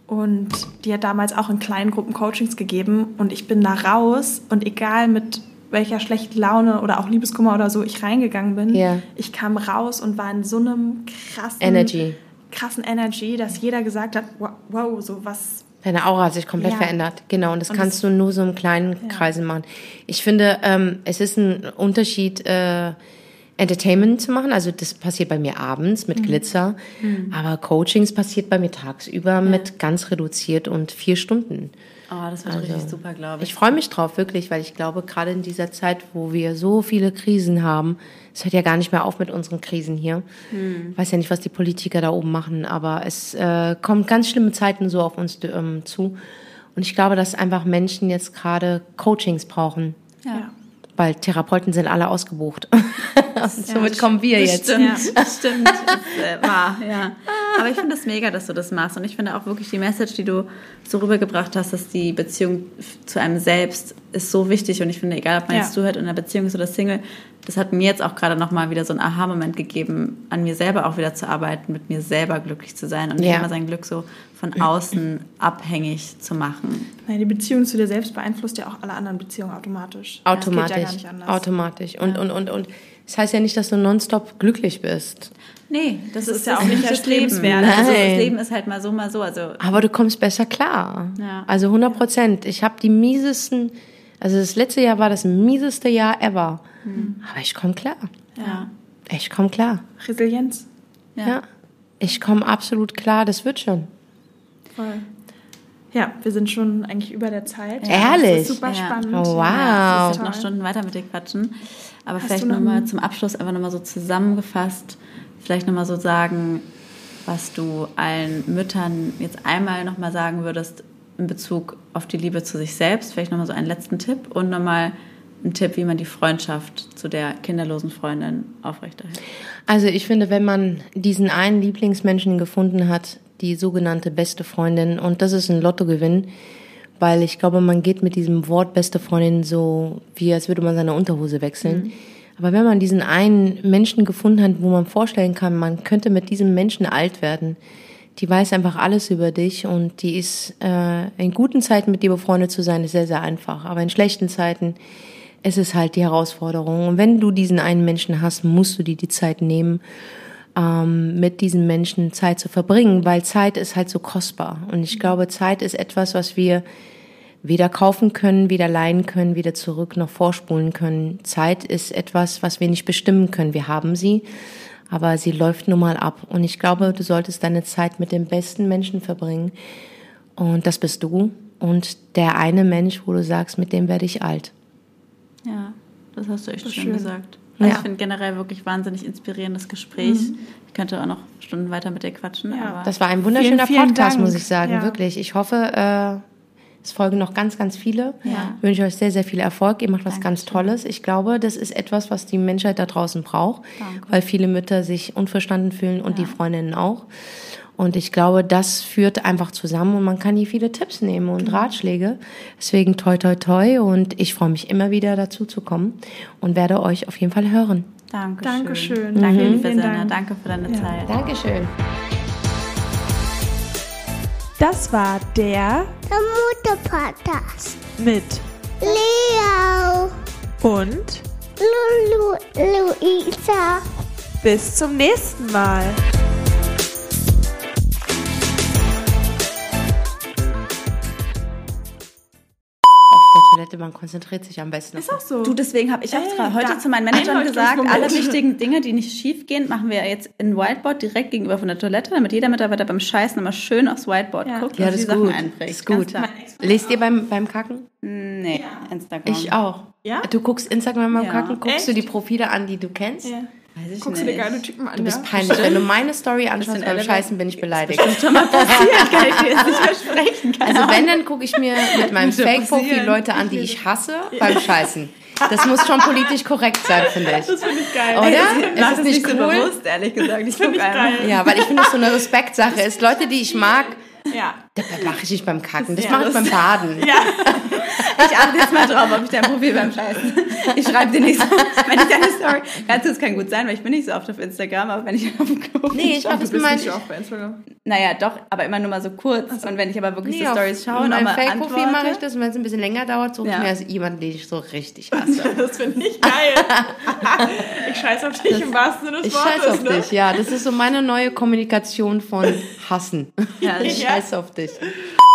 Und die hat damals auch in kleinen Gruppen Coachings gegeben und ich bin da raus und egal mit welcher schlechten Laune oder auch Liebeskummer oder so ich reingegangen bin, Ja. ich kam raus und war in so einem krassen Energy. krassen Energy, dass jeder gesagt hat, wow, so was Deine Aura hat sich komplett Ja. verändert. Genau, und das Und kannst du nur so im kleinen Kreisen machen. Ich finde, ähm, es ist ein Unterschied, äh, Entertainment zu machen. Also das passiert bei mir abends Mhm. mit Glitzer. Aber Coachings passiert bei mir tagsüber mit ganz reduziert und vier Stunden. Oh, das wird richtig super, glaube ich. Ich freue mich drauf, wirklich, weil ich glaube, gerade in dieser Zeit, wo wir so viele Krisen haben, es hört ja gar nicht mehr auf mit unseren Krisen hier. Ich weiß ja nicht, was die Politiker da oben machen, aber es äh, kommen ganz schlimme Zeiten so auf uns ähm, zu. Und ich glaube, dass einfach Menschen jetzt gerade Coachings brauchen, ja. weil Therapeuten sind alle ausgebucht. Und somit kommen wir Das jetzt. Stimmt, das stimmt. Das ist, äh, wahr, ja. Aber ich finde es mega, dass du das machst. Und ich finde auch wirklich die Message, die du so rübergebracht hast, dass die Beziehung zu einem selbst ist so wichtig. Und ich finde, egal ob man Ja. jetzt zuhört in einer Beziehung ist oder Single, das hat mir jetzt auch gerade nochmal wieder so einen Aha-Moment gegeben, an mir selber auch wieder zu arbeiten, mit mir selber glücklich zu sein und nicht Ja. immer sein Glück so von außen abhängig zu machen. Nein, die Beziehung zu dir selbst beeinflusst ja auch alle anderen Beziehungen automatisch. Ja, das geht Automatisch. ja gar nicht anders. Automatisch. Und, und, und, und es heißt ja nicht, dass du nonstop glücklich bist. Nee, das, ist ist, ja das auch nicht das Leben. Also das Leben ist halt mal so, mal so. Also Aber du kommst besser klar. Ja. Also 100 Prozent. Ich habe die miesesten, also das letzte Jahr war das mieseste Jahr ever. Aber ich komme klar. ja. Ich komme klar. Resilienz. Ja. Ich komme absolut klar. Das wird schon. Voll. Ja, wir sind schon eigentlich über der Zeit. Ehrlich? Das ist super Ja. spannend. Oh, wow. Ja, ich Wow. könnte noch Stunden weiter mit dir quatschen. Aber Hast vielleicht nochmal zum Abschluss einfach nochmal so zusammengefasst, vielleicht nochmal so sagen, was du allen Müttern jetzt einmal nochmal sagen würdest in Bezug auf die Liebe zu sich selbst. Vielleicht nochmal so einen letzten Tipp und nochmal einen Tipp, wie man die Freundschaft zu der kinderlosen Freundin aufrechterhält. Also ich finde, wenn man diesen einen Lieblingsmenschen gefunden hat, die sogenannte beste Freundin, und das ist ein Lottogewinn, weil ich glaube, man geht mit diesem Wort beste Freundin so, wie als würde man seine Unterhose wechseln. Aber wenn man diesen einen Menschen gefunden hat, wo man vorstellen kann, man könnte mit diesem Menschen alt werden, die weiß einfach alles über dich und die ist äh, in guten Zeiten mit dir befreundet zu sein, ist sehr, sehr einfach. Aber in schlechten Zeiten ist es halt die Herausforderung. Und wenn du diesen einen Menschen hast, musst du dir die Zeit nehmen, ähm, mit diesen Menschen Zeit zu verbringen, weil Zeit ist halt so kostbar. Und ich glaube, Zeit ist etwas, was wir weder kaufen können, weder leihen können, weder zurück noch vorspulen können. Zeit ist etwas, was wir nicht bestimmen können. Wir haben sie, aber sie läuft nun mal ab. Und ich glaube, du solltest deine Zeit mit dem besten Menschen verbringen. Und das bist du. Und der eine Mensch, wo du sagst, mit dem werde ich alt. Ja, das hast du echt schön, schön. gesagt. Also Ja. Ich finde generell wirklich wahnsinnig inspirierendes Gespräch. Ich könnte auch noch Stunden weiter mit dir quatschen. Ja. aber Das war ein wunderschöner Vielen, vielen Podcast, Dank. muss ich sagen, Ja. wirklich. Ich hoffe, äh, es folgen noch ganz, ganz viele. Ja. Ich wünsche euch sehr, sehr viel Erfolg. Ihr macht was ganz Tolles. Ich glaube, das ist etwas, was die Menschheit da draußen braucht, Danke. weil viele Mütter sich unverstanden fühlen und die Freundinnen auch. Und ich glaube, das führt einfach zusammen und man kann hier viele Tipps nehmen und Ratschläge. Deswegen toi, toi, toi. Und ich freue mich immer wieder dazu zu kommen und werde euch auf jeden Fall hören. Dankeschön. Dankeschön. Danke, Mhm. liebe Vielen Senna. Dank. Danke für deine Ja. Zeit. Dankeschön. Das war der Der Mutter-Podcast. mit Leo. und Lulu, Luisa. bis zum nächsten Mal. Toilette, man konzentriert sich am besten. Ist auch so. Du, deswegen habe ich auch Ey, heute da- zu meinen Managern gesagt, alle wichtigen Dinge, die nicht schief gehen, machen wir jetzt in Whiteboard direkt gegenüber von der Toilette, damit jeder Mitarbeiter beim Scheißen immer schön aufs Whiteboard Ja. guckt ja, und das die ist Sachen gut. einprägt. Das ist gut. Lest ihr beim, beim Kacken? Nee, Instagram. Ich auch. Ja? Du guckst Instagram beim Ja. Kacken, guckst du Echt? die Profile an, die du kennst? Ja. Weiß ich Guckst du nicht. dir geile Typen an? Du bist peinlich. Wenn du meine Story anschaust beim. Scheißen, bin ich beleidigt. schon mal passiert, kann ich dir jetzt nicht versprechen. Also wenn, dann gucke ich mir mit meinem Fake-Profil. Leute an, die ich hasse, beim Scheißen. Das muss schon politisch korrekt sein, finde ich. Das finde ich geil. Oder? Mach Ist es das nicht so cool? bewusst, ehrlich gesagt. Ich Finde geil. Ja, weil ich finde, das so eine Respektsache ist. Leute, die ich mag, Ja. Das mache ich nicht beim Kacken, das mache ich das- beim Baden. Ja. Ich achte jetzt mal drauf, ob ich dein Profil beim Scheißen. Ich schreibe dir nicht so, wenn ich deine Story. Ganz das kann gut sein, weil ich bin nicht so oft auf Instagram, aber wenn ich auf dem Klo Nee, ich mache Du das bist nicht oft bei Instagram. Naja, doch, aber immer nur mal so kurz. Und wenn ich aber wirklich Nee, so Stories schaue und auch mal Fake-Profil mache ich das und wenn es ein bisschen länger dauert, suche Ja. ich mir also jemanden, den ich so richtig hasse. Das finde ich geil. ich scheiß auf dich im wahrsten Sinne des Ich Wortes. scheiße auf ne? dich, ja. Das ist so meine neue Kommunikation von Hassen. Ja, ich scheiße auf dich. Wirklich.